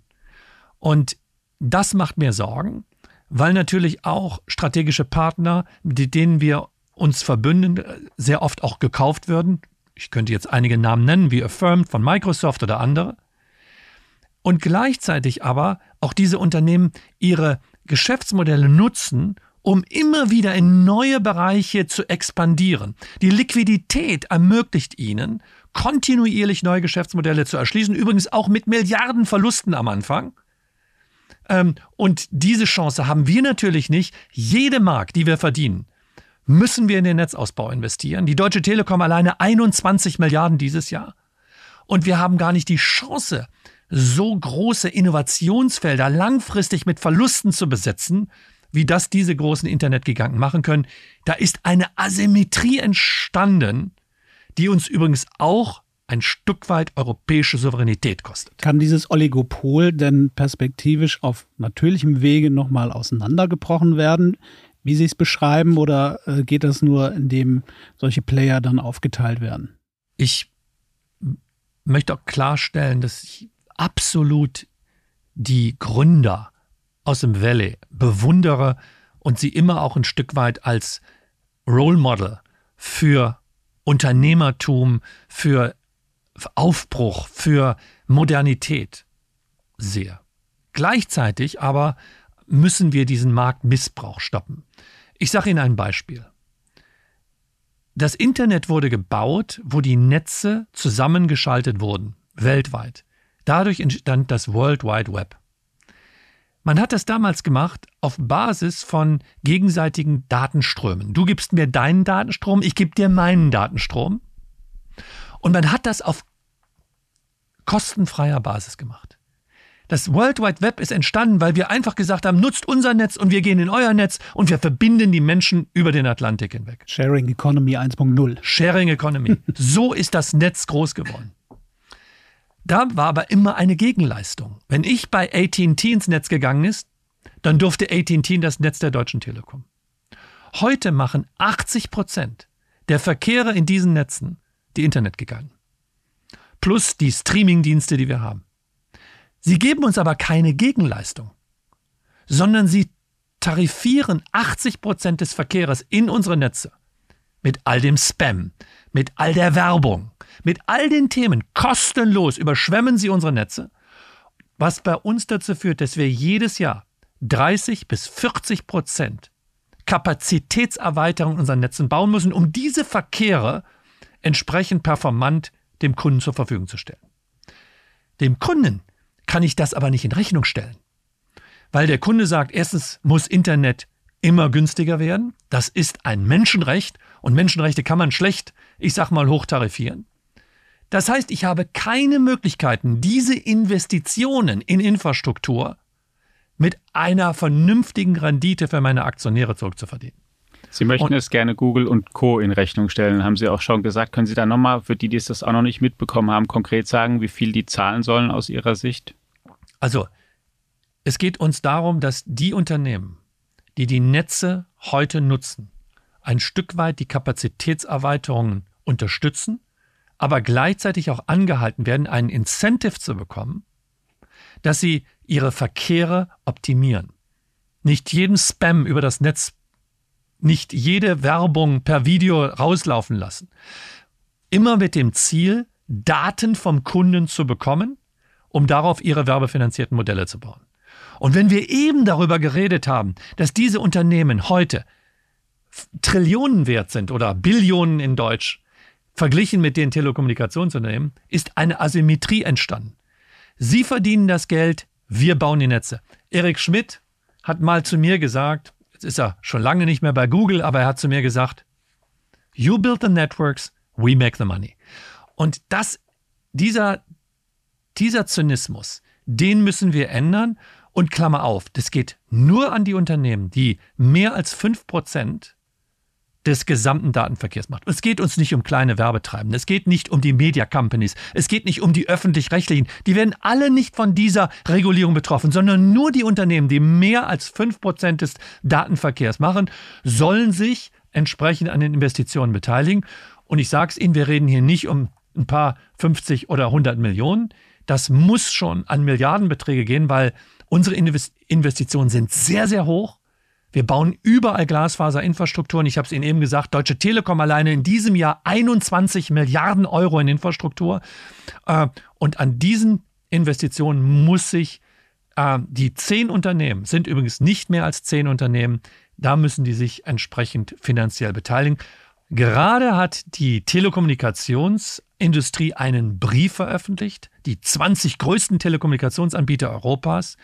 Und das macht mir Sorgen, weil natürlich auch strategische Partner, mit denen wir uns verbünden, sehr oft auch gekauft würden. Ich könnte jetzt einige Namen nennen, wie Affirmed von Microsoft oder andere. Und gleichzeitig aber auch diese Unternehmen ihre Geschäftsmodelle nutzen, um immer wieder in neue Bereiche zu expandieren. Die Liquidität ermöglicht ihnen, kontinuierlich neue Geschäftsmodelle zu erschließen, übrigens auch mit Milliardenverlusten am Anfang. Ähm, und diese Chance haben wir natürlich nicht. Jede Mark, die wir verdienen, müssen wir in den Netzausbau investieren. Die Deutsche Telekom alleine 21 Milliarden dieses Jahr. Und wir haben gar nicht die Chance, so große Innovationsfelder langfristig mit Verlusten zu besetzen, wie das diese großen Internetgiganten machen können. Da ist eine Asymmetrie entstanden, die uns übrigens auch ein Stück weit europäische Souveränität kostet. Kann dieses Oligopol denn perspektivisch auf natürlichem Wege nochmal auseinandergebrochen werden, wie Sie es beschreiben, oder äh, geht das nur, indem solche Player dann aufgeteilt werden? Ich möchte auch klarstellen, dass ich absolut die Gründer aus dem Valley bewundere und sie immer auch ein Stück weit als Role Model für Unternehmertum, für Aufbruch, für Modernität sehe. Gleichzeitig aber müssen wir diesen Marktmissbrauch stoppen. Ich sage Ihnen ein Beispiel. Das Internet wurde gebaut, wo die Netze zusammengeschaltet wurden, weltweit. Dadurch entstand das World Wide Web. Man hat das damals gemacht auf Basis von gegenseitigen Datenströmen. Du gibst mir deinen Datenstrom, ich gebe dir meinen Datenstrom. Und man hat das auf kostenfreier Basis gemacht. Das World Wide Web ist entstanden, weil wir einfach gesagt haben, nutzt unser Netz und wir gehen in euer Netz und wir verbinden die Menschen über den Atlantik hinweg. Sharing Economy 1.0. Sharing Economy. so ist das Netz groß geworden. Da war aber immer eine Gegenleistung. Wenn ich bei AT&T ins Netz gegangen ist, dann durfte AT&T das Netz der Deutschen Telekom. Heute machen 80 Prozent der Verkehre in diesen Netzen die Internetgiganten. Plus die Streamingdienste, die wir haben. Sie geben uns aber keine Gegenleistung, sondern sie tarifieren 80 Prozent des Verkehrs in unsere Netze mit all dem Spam, mit all der Werbung, mit all den Themen kostenlos überschwemmen sie unsere Netze, was bei uns dazu führt, dass wir jedes Jahr 30 bis 40 Prozent Kapazitätserweiterung in unseren Netzen bauen müssen, um diese Verkehre entsprechend performant dem Kunden zur Verfügung zu stellen. Dem Kunden kann ich das aber nicht in Rechnung stellen, weil der Kunde sagt, erstens muss Internet immer günstiger werden, das ist ein Menschenrecht und Menschenrechte kann man schlecht, ich sag mal, hochtarifieren. Das heißt, ich habe keine Möglichkeiten, diese Investitionen in Infrastruktur mit einer vernünftigen Rendite für meine Aktionäre zurückzuverdienen. Sie möchten und, es gerne Google und Co. in Rechnung stellen, haben Sie auch schon gesagt. Können Sie da nochmal, für die, die es das auch noch nicht mitbekommen haben, konkret sagen, wie viel die zahlen sollen aus Ihrer Sicht? Also, es geht uns darum, dass die Unternehmen, die die Netze heute nutzen, ein Stück weit die Kapazitätserweiterungen unterstützen aber gleichzeitig auch angehalten werden, einen Incentive zu bekommen, dass sie ihre Verkehre optimieren. Nicht jeden Spam über das Netz, nicht jede Werbung per Video rauslaufen lassen. Immer mit dem Ziel, Daten vom Kunden zu bekommen, um darauf ihre werbefinanzierten Modelle zu bauen. Und wenn wir eben darüber geredet haben, dass diese Unternehmen heute Trillionen wert sind oder Billionen in Deutsch, verglichen mit den Telekommunikationsunternehmen, ist eine Asymmetrie entstanden. Sie verdienen das Geld, wir bauen die Netze. Erik Schmidt hat mal zu mir gesagt, jetzt ist er schon lange nicht mehr bei Google, aber er hat zu mir gesagt, You build the networks, we make the money. Und das, dieser, dieser Zynismus, den müssen wir ändern. Und Klammer auf, das geht nur an die Unternehmen, die mehr als 5% des gesamten Datenverkehrs macht. Es geht uns nicht um kleine Werbetreibende, es geht nicht um die Media Companies, es geht nicht um die öffentlich-rechtlichen. Die werden alle nicht von dieser Regulierung betroffen, sondern nur die Unternehmen, die mehr als 5% des Datenverkehrs machen, sollen sich entsprechend an den Investitionen beteiligen. Und ich sage es Ihnen, wir reden hier nicht um ein paar 50 oder 100 Millionen. Das muss schon an Milliardenbeträge gehen, weil unsere Investitionen sind sehr, sehr hoch. Wir bauen überall Glasfaserinfrastrukturen. Ich habe es Ihnen eben gesagt, Deutsche Telekom alleine in diesem Jahr 21 Milliarden Euro in Infrastruktur. Äh, und an diesen Investitionen muss sich äh, die zehn Unternehmen, sind übrigens nicht mehr als zehn Unternehmen, da müssen die sich entsprechend finanziell beteiligen. Gerade hat die Telekommunikationsindustrie einen Brief veröffentlicht, die 20 größten Telekommunikationsanbieter Europas,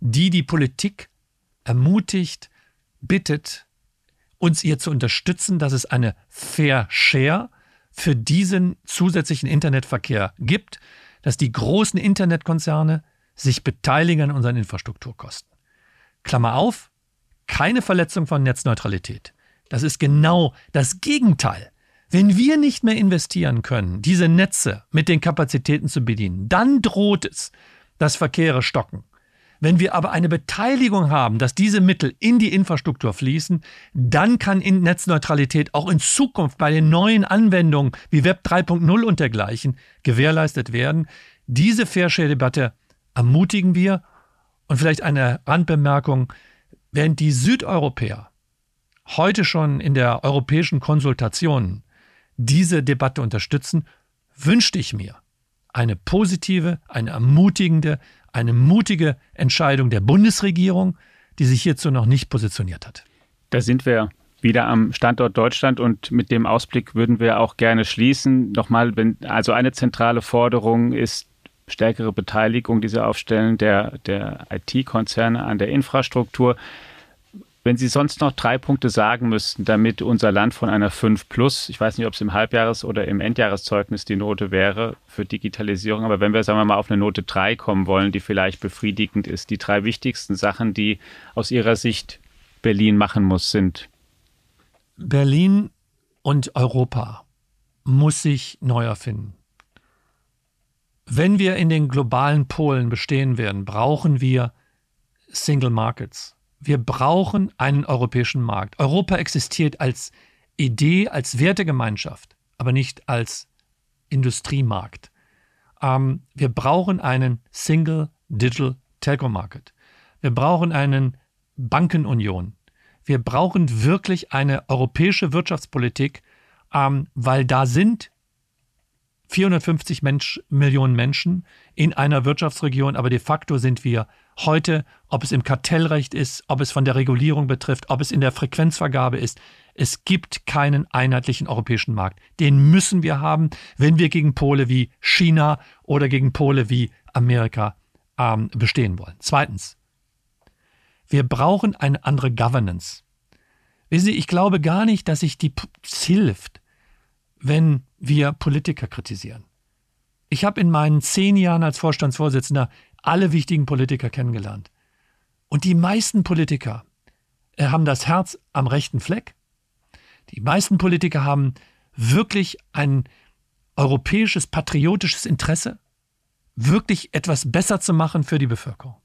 die die Politik ermutigt, bittet, uns hier zu unterstützen, dass es eine Fair Share für diesen zusätzlichen Internetverkehr gibt, dass die großen Internetkonzerne sich beteiligen an unseren Infrastrukturkosten. Klammer auf, keine Verletzung von Netzneutralität. Das ist genau das Gegenteil. Wenn wir nicht mehr investieren können, diese Netze mit den Kapazitäten zu bedienen, dann droht es, dass Verkehre stocken. Wenn wir aber eine Beteiligung haben, dass diese Mittel in die Infrastruktur fließen, dann kann in Netzneutralität auch in Zukunft bei den neuen Anwendungen wie Web 3.0 und dergleichen gewährleistet werden. Diese Fairshare-Debatte ermutigen wir. Und vielleicht eine Randbemerkung, während die Südeuropäer heute schon in der europäischen Konsultation diese Debatte unterstützen, wünschte ich mir eine positive, eine ermutigende, eine mutige Entscheidung der Bundesregierung, die sich hierzu noch nicht positioniert hat. Da sind wir wieder am Standort Deutschland und mit dem Ausblick würden wir auch gerne schließen. Nochmal, wenn, also eine zentrale Forderung ist stärkere Beteiligung dieser Aufstellen der, der IT-Konzerne an der Infrastruktur. Wenn Sie sonst noch drei Punkte sagen müssten, damit unser Land von einer 5 plus, ich weiß nicht, ob es im Halbjahres- oder im Endjahreszeugnis die Note wäre für Digitalisierung, aber wenn wir, sagen wir mal, auf eine Note 3 kommen wollen, die vielleicht befriedigend ist, die drei wichtigsten Sachen, die aus Ihrer Sicht Berlin machen muss, sind? Berlin und Europa muss sich neu erfinden. Wenn wir in den globalen Polen bestehen werden, brauchen wir Single Markets wir brauchen einen europäischen Markt. Europa existiert als Idee, als Wertegemeinschaft, aber nicht als Industriemarkt. Ähm, wir brauchen einen Single Digital Telco Market. Wir brauchen einen Bankenunion. Wir brauchen wirklich eine europäische Wirtschaftspolitik, ähm, weil da sind 450 Mensch, Millionen Menschen in einer Wirtschaftsregion, aber de facto sind wir heute, ob es im Kartellrecht ist, ob es von der Regulierung betrifft, ob es in der Frequenzvergabe ist, es gibt keinen einheitlichen europäischen Markt. Den müssen wir haben, wenn wir gegen Pole wie China oder gegen Pole wie Amerika ähm, bestehen wollen. Zweitens, wir brauchen eine andere Governance. Wissen Sie, ich glaube gar nicht, dass sich die es hilft, wenn wir Politiker kritisieren. Ich habe in meinen zehn Jahren als Vorstandsvorsitzender alle wichtigen Politiker kennengelernt. Und die meisten Politiker äh, haben das Herz am rechten Fleck. Die meisten Politiker haben wirklich ein europäisches, patriotisches Interesse, wirklich etwas besser zu machen für die Bevölkerung.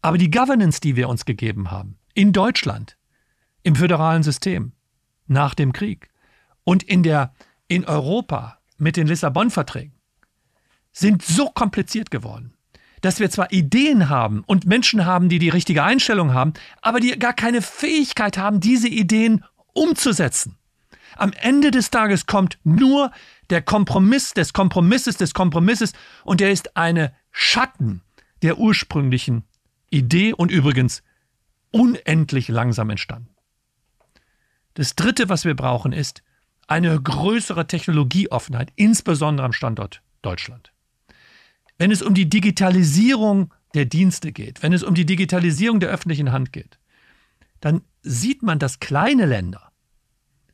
Aber die Governance, die wir uns gegeben haben, in Deutschland, im föderalen System, nach dem Krieg und in der in Europa mit den Lissabon-Verträgen sind so kompliziert geworden, dass wir zwar Ideen haben und Menschen haben, die die richtige Einstellung haben, aber die gar keine Fähigkeit haben, diese Ideen umzusetzen. Am Ende des Tages kommt nur der Kompromiss des Kompromisses des Kompromisses und der ist eine Schatten der ursprünglichen Idee und übrigens unendlich langsam entstanden. Das Dritte, was wir brauchen, ist eine größere Technologieoffenheit, insbesondere am Standort Deutschland. Wenn es um die Digitalisierung der Dienste geht, wenn es um die Digitalisierung der öffentlichen Hand geht, dann sieht man, dass kleine Länder,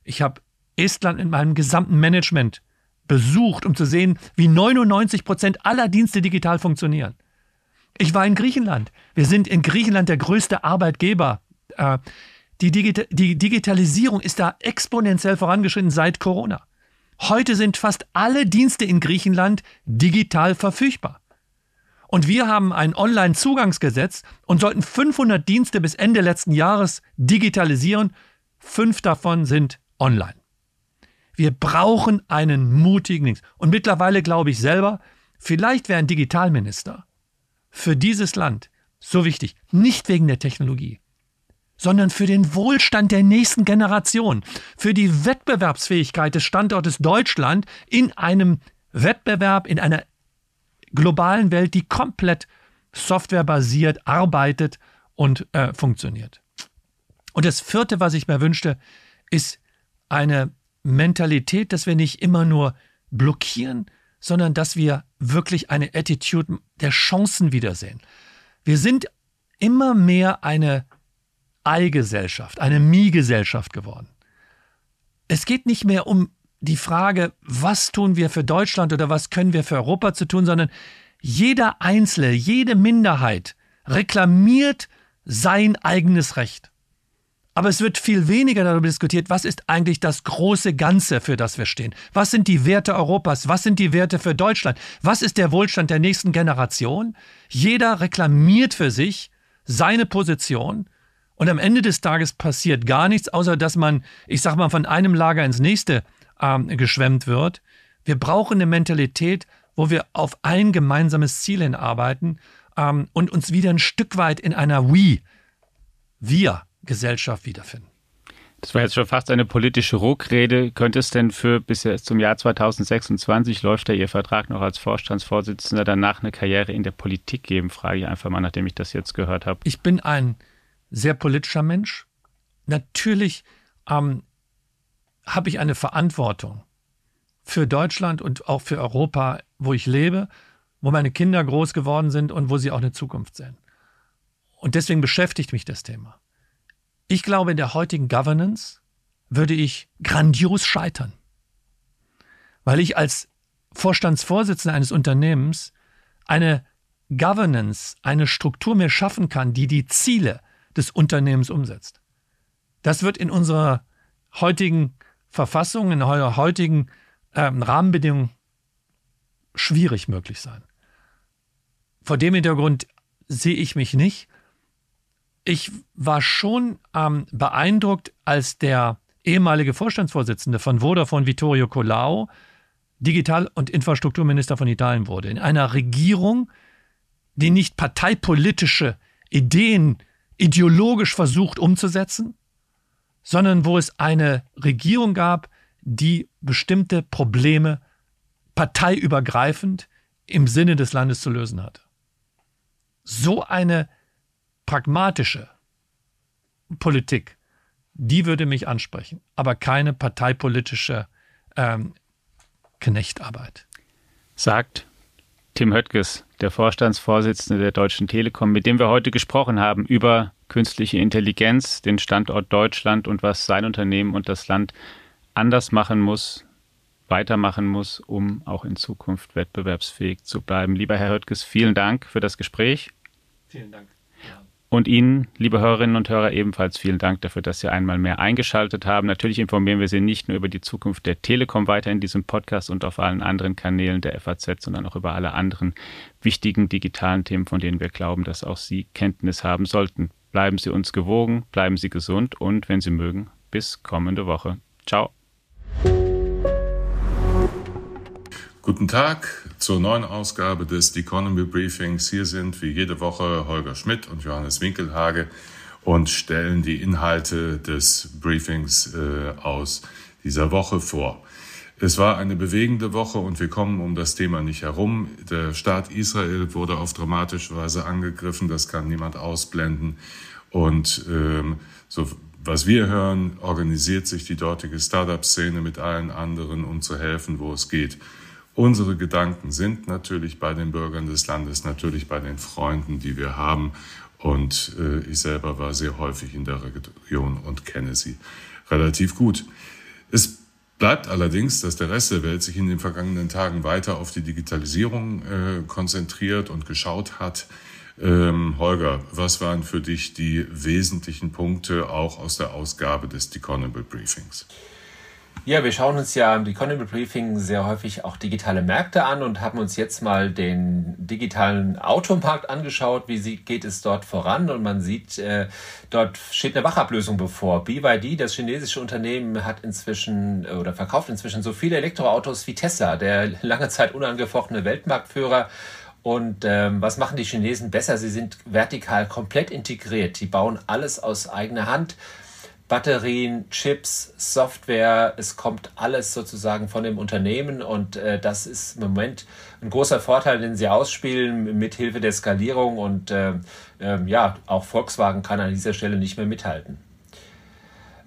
ich habe Estland in meinem gesamten Management besucht, um zu sehen, wie 99 Prozent aller Dienste digital funktionieren. Ich war in Griechenland. Wir sind in Griechenland der größte Arbeitgeber. Äh, die, Digita die Digitalisierung ist da exponentiell vorangeschritten seit Corona. Heute sind fast alle Dienste in Griechenland digital verfügbar. Und wir haben ein Online-Zugangsgesetz und sollten 500 Dienste bis Ende letzten Jahres digitalisieren. Fünf davon sind online. Wir brauchen einen mutigen Links. Und mittlerweile glaube ich selber, vielleicht wäre ein Digitalminister für dieses Land so wichtig. Nicht wegen der Technologie, sondern für den Wohlstand der nächsten Generation, für die Wettbewerbsfähigkeit des Standortes Deutschland in einem Wettbewerb, in einer globalen Welt, die komplett softwarebasiert arbeitet und äh, funktioniert. Und das vierte, was ich mir wünschte, ist eine Mentalität, dass wir nicht immer nur blockieren, sondern dass wir wirklich eine Attitude der Chancen wiedersehen. Wir sind immer mehr eine Ei-Gesellschaft, eine Mie-Gesellschaft geworden. Es geht nicht mehr um die Frage, was tun wir für Deutschland oder was können wir für Europa zu tun, sondern jeder Einzelne, jede Minderheit reklamiert sein eigenes Recht. Aber es wird viel weniger darüber diskutiert, was ist eigentlich das große Ganze, für das wir stehen? Was sind die Werte Europas? Was sind die Werte für Deutschland? Was ist der Wohlstand der nächsten Generation? Jeder reklamiert für sich seine Position und am Ende des Tages passiert gar nichts, außer dass man, ich sag mal, von einem Lager ins nächste ähm, geschwemmt wird. Wir brauchen eine Mentalität, wo wir auf ein gemeinsames Ziel hinarbeiten ähm, und uns wieder ein Stück weit in einer We, wir Gesellschaft wiederfinden. Das war jetzt schon fast eine politische Ruckrede. Könnte es denn für bis zum Jahr 2026 läuft ja Ihr Vertrag noch als Vorstandsvorsitzender danach eine Karriere in der Politik geben? Frage ich einfach mal, nachdem ich das jetzt gehört habe. Ich bin ein sehr politischer Mensch. Natürlich ähm, habe ich eine Verantwortung für Deutschland und auch für Europa, wo ich lebe, wo meine Kinder groß geworden sind und wo sie auch eine Zukunft sehen. Und deswegen beschäftigt mich das Thema. Ich glaube, in der heutigen Governance würde ich grandios scheitern, weil ich als Vorstandsvorsitzender eines Unternehmens eine Governance, eine Struktur mehr schaffen kann, die die Ziele des Unternehmens umsetzt. Das wird in unserer heutigen Verfassung, in eurer heutigen ähm, Rahmenbedingungen schwierig möglich sein. Vor dem Hintergrund sehe ich mich nicht ich war schon ähm, beeindruckt, als der ehemalige Vorstandsvorsitzende von Vodafone, Vittorio Colau, Digital- und Infrastrukturminister von Italien wurde. In einer Regierung, die nicht parteipolitische Ideen ideologisch versucht umzusetzen, sondern wo es eine Regierung gab, die bestimmte Probleme parteiübergreifend im Sinne des Landes zu lösen hatte. So eine pragmatische Politik, die würde mich ansprechen, aber keine parteipolitische ähm, Knechtarbeit. Sagt Tim Höttges, der Vorstandsvorsitzende der Deutschen Telekom, mit dem wir heute gesprochen haben über künstliche Intelligenz, den Standort Deutschland und was sein Unternehmen und das Land anders machen muss, weitermachen muss, um auch in Zukunft wettbewerbsfähig zu bleiben. Lieber Herr Höttges, vielen Dank für das Gespräch. Vielen Dank. Und Ihnen, liebe Hörerinnen und Hörer, ebenfalls vielen Dank dafür, dass Sie einmal mehr eingeschaltet haben. Natürlich informieren wir Sie nicht nur über die Zukunft der Telekom weiter in diesem Podcast und auf allen anderen Kanälen der FAZ, sondern auch über alle anderen wichtigen digitalen Themen, von denen wir glauben, dass auch Sie Kenntnis haben sollten. Bleiben Sie uns gewogen, bleiben Sie gesund und, wenn Sie mögen, bis kommende Woche. Ciao. Guten Tag zur neuen Ausgabe des The Economy Briefings. Hier sind wie jede Woche Holger Schmidt und Johannes Winkelhage und stellen die Inhalte des Briefings äh, aus dieser Woche vor. Es war eine bewegende Woche und wir kommen um das Thema nicht herum. Der Staat Israel wurde auf dramatische Weise angegriffen, das kann niemand ausblenden. Und ähm, so, was wir hören, organisiert sich die dortige Startup-Szene mit allen anderen, um zu helfen, wo es geht. Unsere Gedanken sind natürlich bei den Bürgern des Landes, natürlich bei den Freunden, die wir haben. Und äh, ich selber war sehr häufig in der Region und kenne sie relativ gut. Es bleibt allerdings, dass der Rest der Welt sich in den vergangenen Tagen weiter auf die Digitalisierung äh, konzentriert und geschaut hat. Ähm, Holger, was waren für dich die wesentlichen Punkte auch aus der Ausgabe des Economical Briefings? Ja, wir schauen uns ja im Economy Briefing sehr häufig auch digitale Märkte an und haben uns jetzt mal den digitalen Automarkt angeschaut. Wie geht es dort voran? Und man sieht, äh, dort steht eine Wachablösung bevor. BYD, das chinesische Unternehmen, hat inzwischen oder verkauft inzwischen so viele Elektroautos wie Tesla, der lange Zeit unangefochtene Weltmarktführer. Und ähm, was machen die Chinesen besser? Sie sind vertikal komplett integriert. Die bauen alles aus eigener Hand Batterien, Chips, Software, es kommt alles sozusagen von dem Unternehmen und äh, das ist im Moment ein großer Vorteil, den sie ausspielen mit Hilfe der Skalierung und äh, äh, ja, auch Volkswagen kann an dieser Stelle nicht mehr mithalten.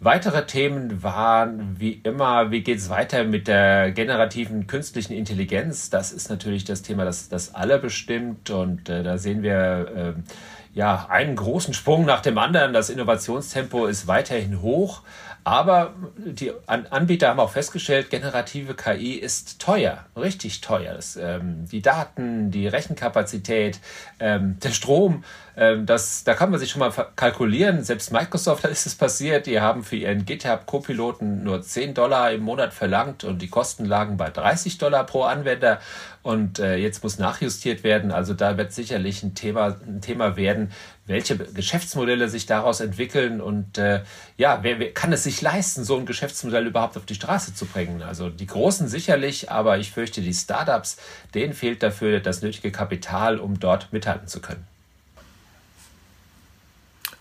Weitere Themen waren wie immer, wie geht es weiter mit der generativen künstlichen Intelligenz? Das ist natürlich das Thema, das, das alle bestimmt und äh, da sehen wir äh, ja, einen großen Sprung nach dem anderen. Das Innovationstempo ist weiterhin hoch. Aber die Anbieter haben auch festgestellt, generative KI ist teuer, richtig teuer. Das, ähm, die Daten, die Rechenkapazität, ähm, der Strom, ähm, das, da kann man sich schon mal kalkulieren. Selbst Microsoft ist es passiert. Die haben für ihren GitHub Copiloten nur 10 Dollar im Monat verlangt und die Kosten lagen bei 30 Dollar pro Anwender. Und äh, jetzt muss nachjustiert werden. Also da wird sicherlich ein Thema, ein Thema werden, welche Geschäftsmodelle sich daraus entwickeln und äh, ja, wer, wer kann es sich leisten, so ein Geschäftsmodell überhaupt auf die Straße zu bringen? Also die Großen sicherlich, aber ich fürchte, die Startups, denen fehlt dafür das nötige Kapital, um dort mithalten zu können.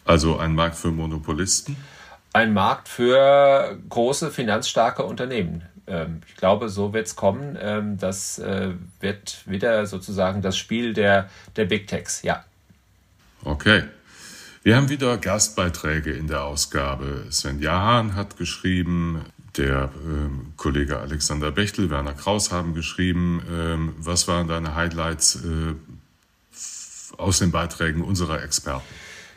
Also ein Markt für Monopolisten? Ein Markt für große, finanzstarke Unternehmen. Ähm, ich glaube, so wird es kommen. Ähm, das äh, wird wieder sozusagen das Spiel der, der Big Techs, ja. Okay. Wir haben wieder Gastbeiträge in der Ausgabe. Sven Jahan hat geschrieben, der äh, Kollege Alexander Bechtel, Werner Kraus haben geschrieben. Ähm, was waren deine Highlights äh, aus den Beiträgen unserer Experten?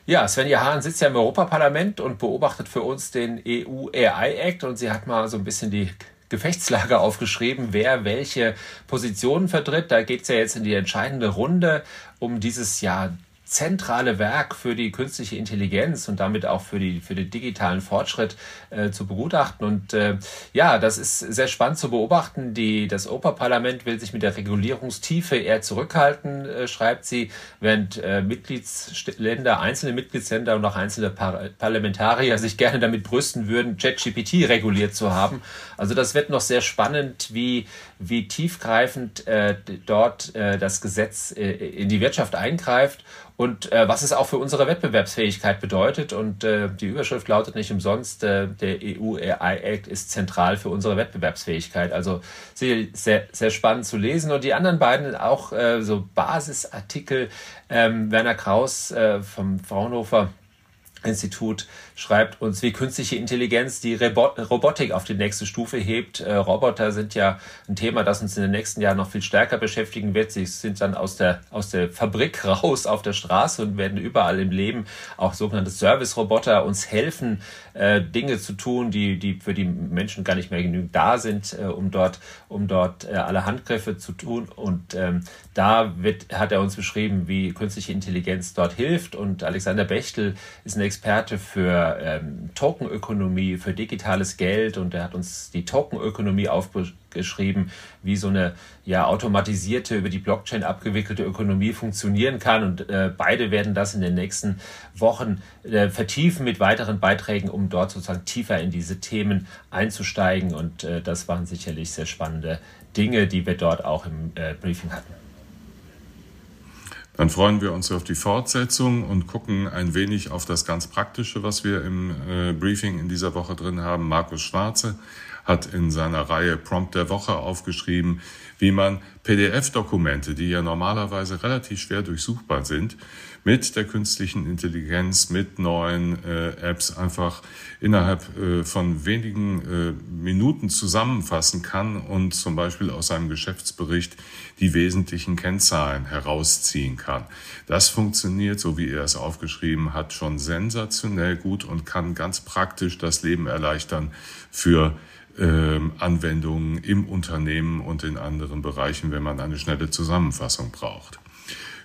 Ja, Svenja Hahn sitzt ja im Europaparlament und beobachtet für uns den EU AI Act und sie hat mal so ein bisschen die Gefechtslage aufgeschrieben, wer welche Positionen vertritt. Da geht es ja jetzt in die entscheidende Runde um dieses Jahr zentrale Werk für die künstliche Intelligenz und damit auch für, die, für den digitalen Fortschritt äh, zu begutachten. Und äh, ja, das ist sehr spannend zu beobachten. Die, das Europaparlament will sich mit der Regulierungstiefe eher zurückhalten, äh, schreibt sie, während äh, Mitgliedsländer, einzelne Mitgliedsländer und auch einzelne Par Parlamentarier sich gerne damit brüsten würden, ChatGPT reguliert zu haben. Also das wird noch sehr spannend, wie, wie tiefgreifend äh, dort äh, das Gesetz in die Wirtschaft eingreift und äh, was es auch für unsere Wettbewerbsfähigkeit bedeutet. Und äh, die Überschrift lautet nicht umsonst, äh, der EU AI Act ist zentral für unsere Wettbewerbsfähigkeit. Also sehr, sehr, sehr spannend zu lesen. Und die anderen beiden auch äh, so Basisartikel. Ähm, Werner Kraus äh, vom Fraunhofer Institut schreibt uns, wie künstliche Intelligenz die Robotik auf die nächste Stufe hebt. Äh, Roboter sind ja ein Thema, das uns in den nächsten Jahren noch viel stärker beschäftigen wird. Sie sind dann aus der, aus der Fabrik raus auf der Straße und werden überall im Leben auch sogenannte Service-Roboter uns helfen, äh, Dinge zu tun, die, die für die Menschen gar nicht mehr genügend da sind, äh, um dort, um dort äh, alle Handgriffe zu tun. Und ähm, da wird, hat er uns beschrieben, wie künstliche Intelligenz dort hilft. Und Alexander Bechtel ist ein Experte für ähm, Tokenökonomie, für digitales Geld und er hat uns die Tokenökonomie aufgeschrieben, wie so eine ja automatisierte, über die Blockchain abgewickelte Ökonomie funktionieren kann. Und äh, beide werden das in den nächsten Wochen äh, vertiefen mit weiteren Beiträgen, um dort sozusagen tiefer in diese Themen einzusteigen. Und äh, das waren sicherlich sehr spannende Dinge, die wir dort auch im äh, Briefing hatten. Dann freuen wir uns auf die Fortsetzung und gucken ein wenig auf das ganz Praktische, was wir im äh, Briefing in dieser Woche drin haben. Markus Schwarze hat in seiner Reihe Prompt der Woche aufgeschrieben, wie man PDF-Dokumente, die ja normalerweise relativ schwer durchsuchbar sind, mit der künstlichen Intelligenz, mit neuen äh, Apps einfach innerhalb äh, von wenigen äh, Minuten zusammenfassen kann und zum Beispiel aus einem Geschäftsbericht die wesentlichen Kennzahlen herausziehen kann. Das funktioniert, so wie er es aufgeschrieben hat, schon sensationell gut und kann ganz praktisch das Leben erleichtern für ähm, Anwendungen im Unternehmen und in anderen Bereichen, wenn man eine schnelle Zusammenfassung braucht.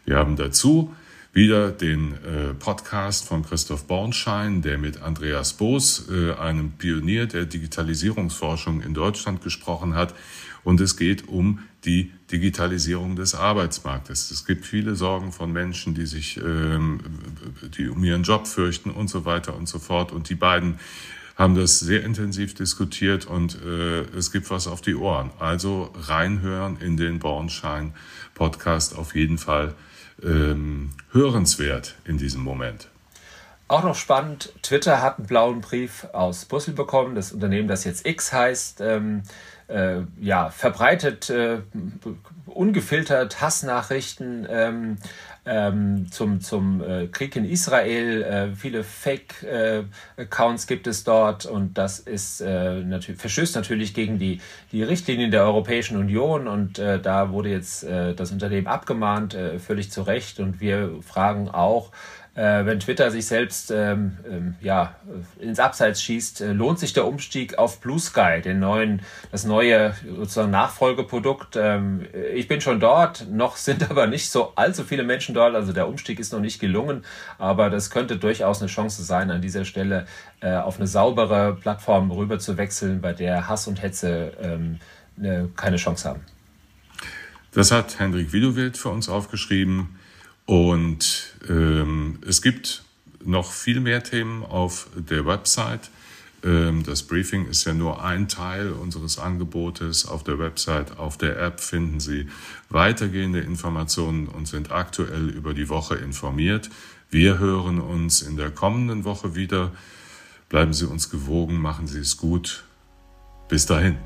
Wir haben dazu wieder den äh, Podcast von Christoph Bornschein, der mit Andreas Boos, äh, einem Pionier der Digitalisierungsforschung in Deutschland, gesprochen hat. Und es geht um die Digitalisierung des Arbeitsmarktes. Es gibt viele Sorgen von Menschen, die sich, ähm, die um ihren Job fürchten und so weiter und so fort. Und die beiden haben das sehr intensiv diskutiert und äh, es gibt was auf die Ohren. Also reinhören in den Bornschein Podcast auf jeden Fall ähm, hörenswert in diesem Moment. Auch noch spannend, Twitter hat einen blauen Brief aus Brüssel bekommen, das Unternehmen, das jetzt X heißt. Ähm, äh, ja, verbreitet äh, ungefiltert Hassnachrichten ähm, ähm, zum, zum äh, Krieg in Israel. Äh, viele Fake-Accounts äh, gibt es dort und das ist äh, natürlich, verstößt natürlich gegen die, die Richtlinien der Europäischen Union und äh, da wurde jetzt äh, das Unternehmen abgemahnt, äh, völlig zu Recht. Und wir fragen auch, äh, wenn Twitter sich selbst ähm, ähm, ja, ins Abseits schießt, äh, lohnt sich der Umstieg auf Blue Sky, den neuen, das neue sozusagen Nachfolgeprodukt. Ähm, ich bin schon dort, noch sind aber nicht so allzu viele Menschen dort, also der Umstieg ist noch nicht gelungen, aber das könnte durchaus eine Chance sein, an dieser Stelle äh, auf eine saubere Plattform rüber zu wechseln, bei der Hass und Hetze ähm, ne, keine Chance haben. Das hat Hendrik Widowild für uns aufgeschrieben. Und ähm, es gibt noch viel mehr Themen auf der Website. Ähm, das Briefing ist ja nur ein Teil unseres Angebotes. Auf der Website, auf der App finden Sie weitergehende Informationen und sind aktuell über die Woche informiert. Wir hören uns in der kommenden Woche wieder. Bleiben Sie uns gewogen, machen Sie es gut. Bis dahin.